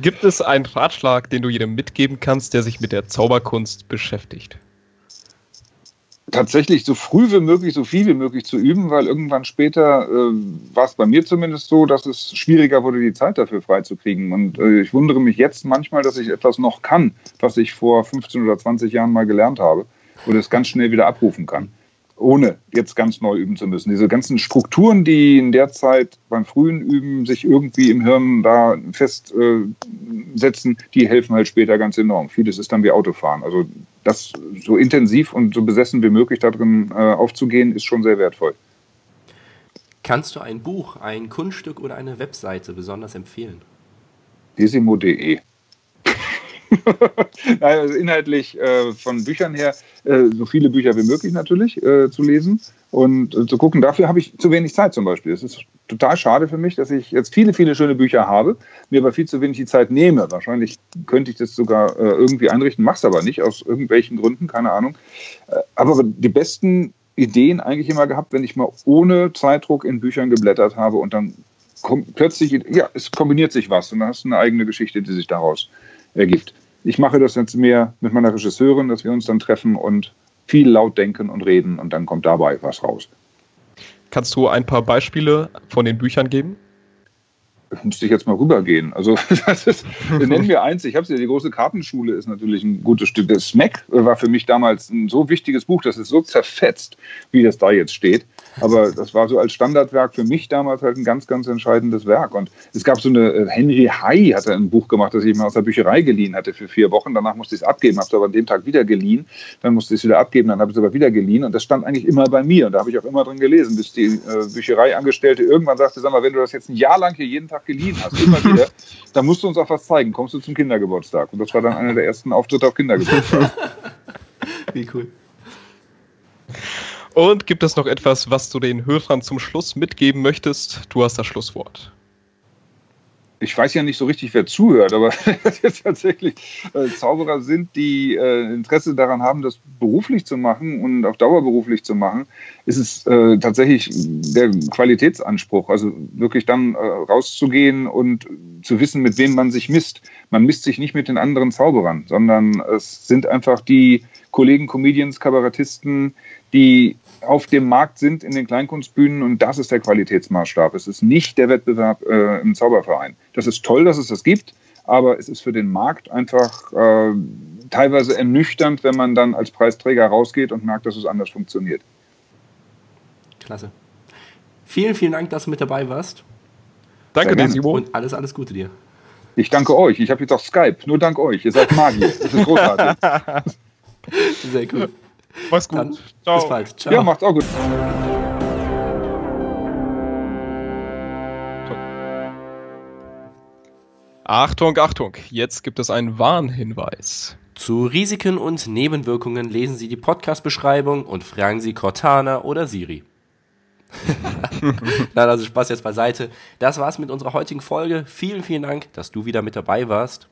Gibt es einen Ratschlag, den du jedem mitgeben kannst, der sich mit der Zauberkunst beschäftigt? Tatsächlich so früh wie möglich, so viel wie möglich zu üben, weil irgendwann später äh, war es bei mir zumindest so, dass es schwieriger wurde, die Zeit dafür freizukriegen. Und äh, ich wundere mich jetzt manchmal, dass ich etwas noch kann, was ich vor 15 oder 20 Jahren mal gelernt habe und es ganz schnell wieder abrufen kann ohne jetzt ganz neu üben zu müssen. Diese ganzen Strukturen, die in der Zeit beim frühen Üben sich irgendwie im Hirn da festsetzen, äh, die helfen halt später ganz enorm. Vieles ist dann wie Autofahren. Also das so intensiv und so besessen wie möglich darin äh, aufzugehen, ist schon sehr wertvoll. Kannst du ein Buch, ein Kunststück oder eine Webseite besonders empfehlen? Desimo.de also inhaltlich äh, von Büchern her äh, so viele Bücher wie möglich natürlich äh, zu lesen und äh, zu gucken. Dafür habe ich zu wenig Zeit zum Beispiel. Es ist total schade für mich, dass ich jetzt viele, viele schöne Bücher habe, mir aber viel zu wenig die Zeit nehme. Wahrscheinlich könnte ich das sogar äh, irgendwie einrichten, mache es aber nicht, aus irgendwelchen Gründen, keine Ahnung. Äh, aber die besten Ideen eigentlich immer gehabt, wenn ich mal ohne Zeitdruck in Büchern geblättert habe und dann kommt plötzlich, ja, es kombiniert sich was und dann hast du eine eigene Geschichte, die sich daraus ergibt. Ich mache das jetzt mehr mit meiner Regisseurin, dass wir uns dann treffen und viel laut denken und reden und dann kommt dabei was raus. Kannst du ein paar Beispiele von den Büchern geben? Müsste ich jetzt mal rübergehen. Also das ist, nennen wir eins, ich habe es ja, die große Kartenschule ist natürlich ein gutes Stück. Das Smack war für mich damals ein so wichtiges Buch, das ist so zerfetzt, wie das da jetzt steht. Aber das war so als Standardwerk für mich damals halt ein ganz, ganz entscheidendes Werk. Und es gab so eine, äh, Henry Hay hatte ein Buch gemacht, das ich mal aus der Bücherei geliehen hatte für vier Wochen. Danach musste ich es abgeben, habe es aber an dem Tag wieder geliehen. Dann musste ich es wieder abgeben, dann habe ich es aber wieder geliehen. Und das stand eigentlich immer bei mir. Und da habe ich auch immer drin gelesen, bis die äh, Büchereiangestellte irgendwann sagte, sag mal, wenn du das jetzt ein Jahr lang hier jeden Tag geliehen hast, immer wieder, dann musst du uns auch was zeigen. Kommst du zum Kindergeburtstag? Und das war dann einer der ersten Auftritte auf Kindergeburtstag. Wie cool. Und gibt es noch etwas, was du den Hörern zum Schluss mitgeben möchtest? Du hast das Schlusswort. Ich weiß ja nicht so richtig, wer zuhört, aber tatsächlich äh, Zauberer sind, die äh, Interesse daran haben, das beruflich zu machen und auf Dauer beruflich zu machen, ist es äh, tatsächlich der Qualitätsanspruch. Also wirklich dann äh, rauszugehen und zu wissen, mit wem man sich misst. Man misst sich nicht mit den anderen Zauberern, sondern es sind einfach die Kollegen, Comedians, Kabarettisten, die auf dem Markt sind in den Kleinkunstbühnen und das ist der Qualitätsmaßstab. Es ist nicht der Wettbewerb äh, im Zauberverein. Das ist toll, dass es das gibt, aber es ist für den Markt einfach äh, teilweise ernüchternd, wenn man dann als Preisträger rausgeht und merkt, dass es anders funktioniert. Klasse. Vielen, vielen Dank, dass du mit dabei warst. Danke dir, Simo. Und alles, alles Gute dir. Ich danke euch. Ich habe jetzt auch Skype. Nur dank euch. Ihr seid Magier. Das ist großartig. Sehr cool. Mach's gut. Dann Ciao. Bis bald. Ciao. Ja, macht's auch gut. Achtung, Achtung, jetzt gibt es einen Warnhinweis. Zu Risiken und Nebenwirkungen lesen Sie die Podcast-Beschreibung und fragen Sie Cortana oder Siri. Nein, also Spaß jetzt beiseite. Das war's mit unserer heutigen Folge. Vielen, vielen Dank, dass du wieder mit dabei warst.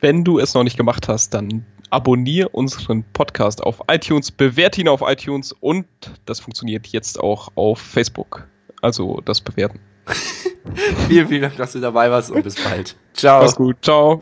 Wenn du es noch nicht gemacht hast, dann abonniere unseren Podcast auf iTunes, bewerte ihn auf iTunes und das funktioniert jetzt auch auf Facebook. Also das Bewerten. vielen, vielen Dank, dass du dabei warst und bis bald. Ciao. Mach's gut. Ciao.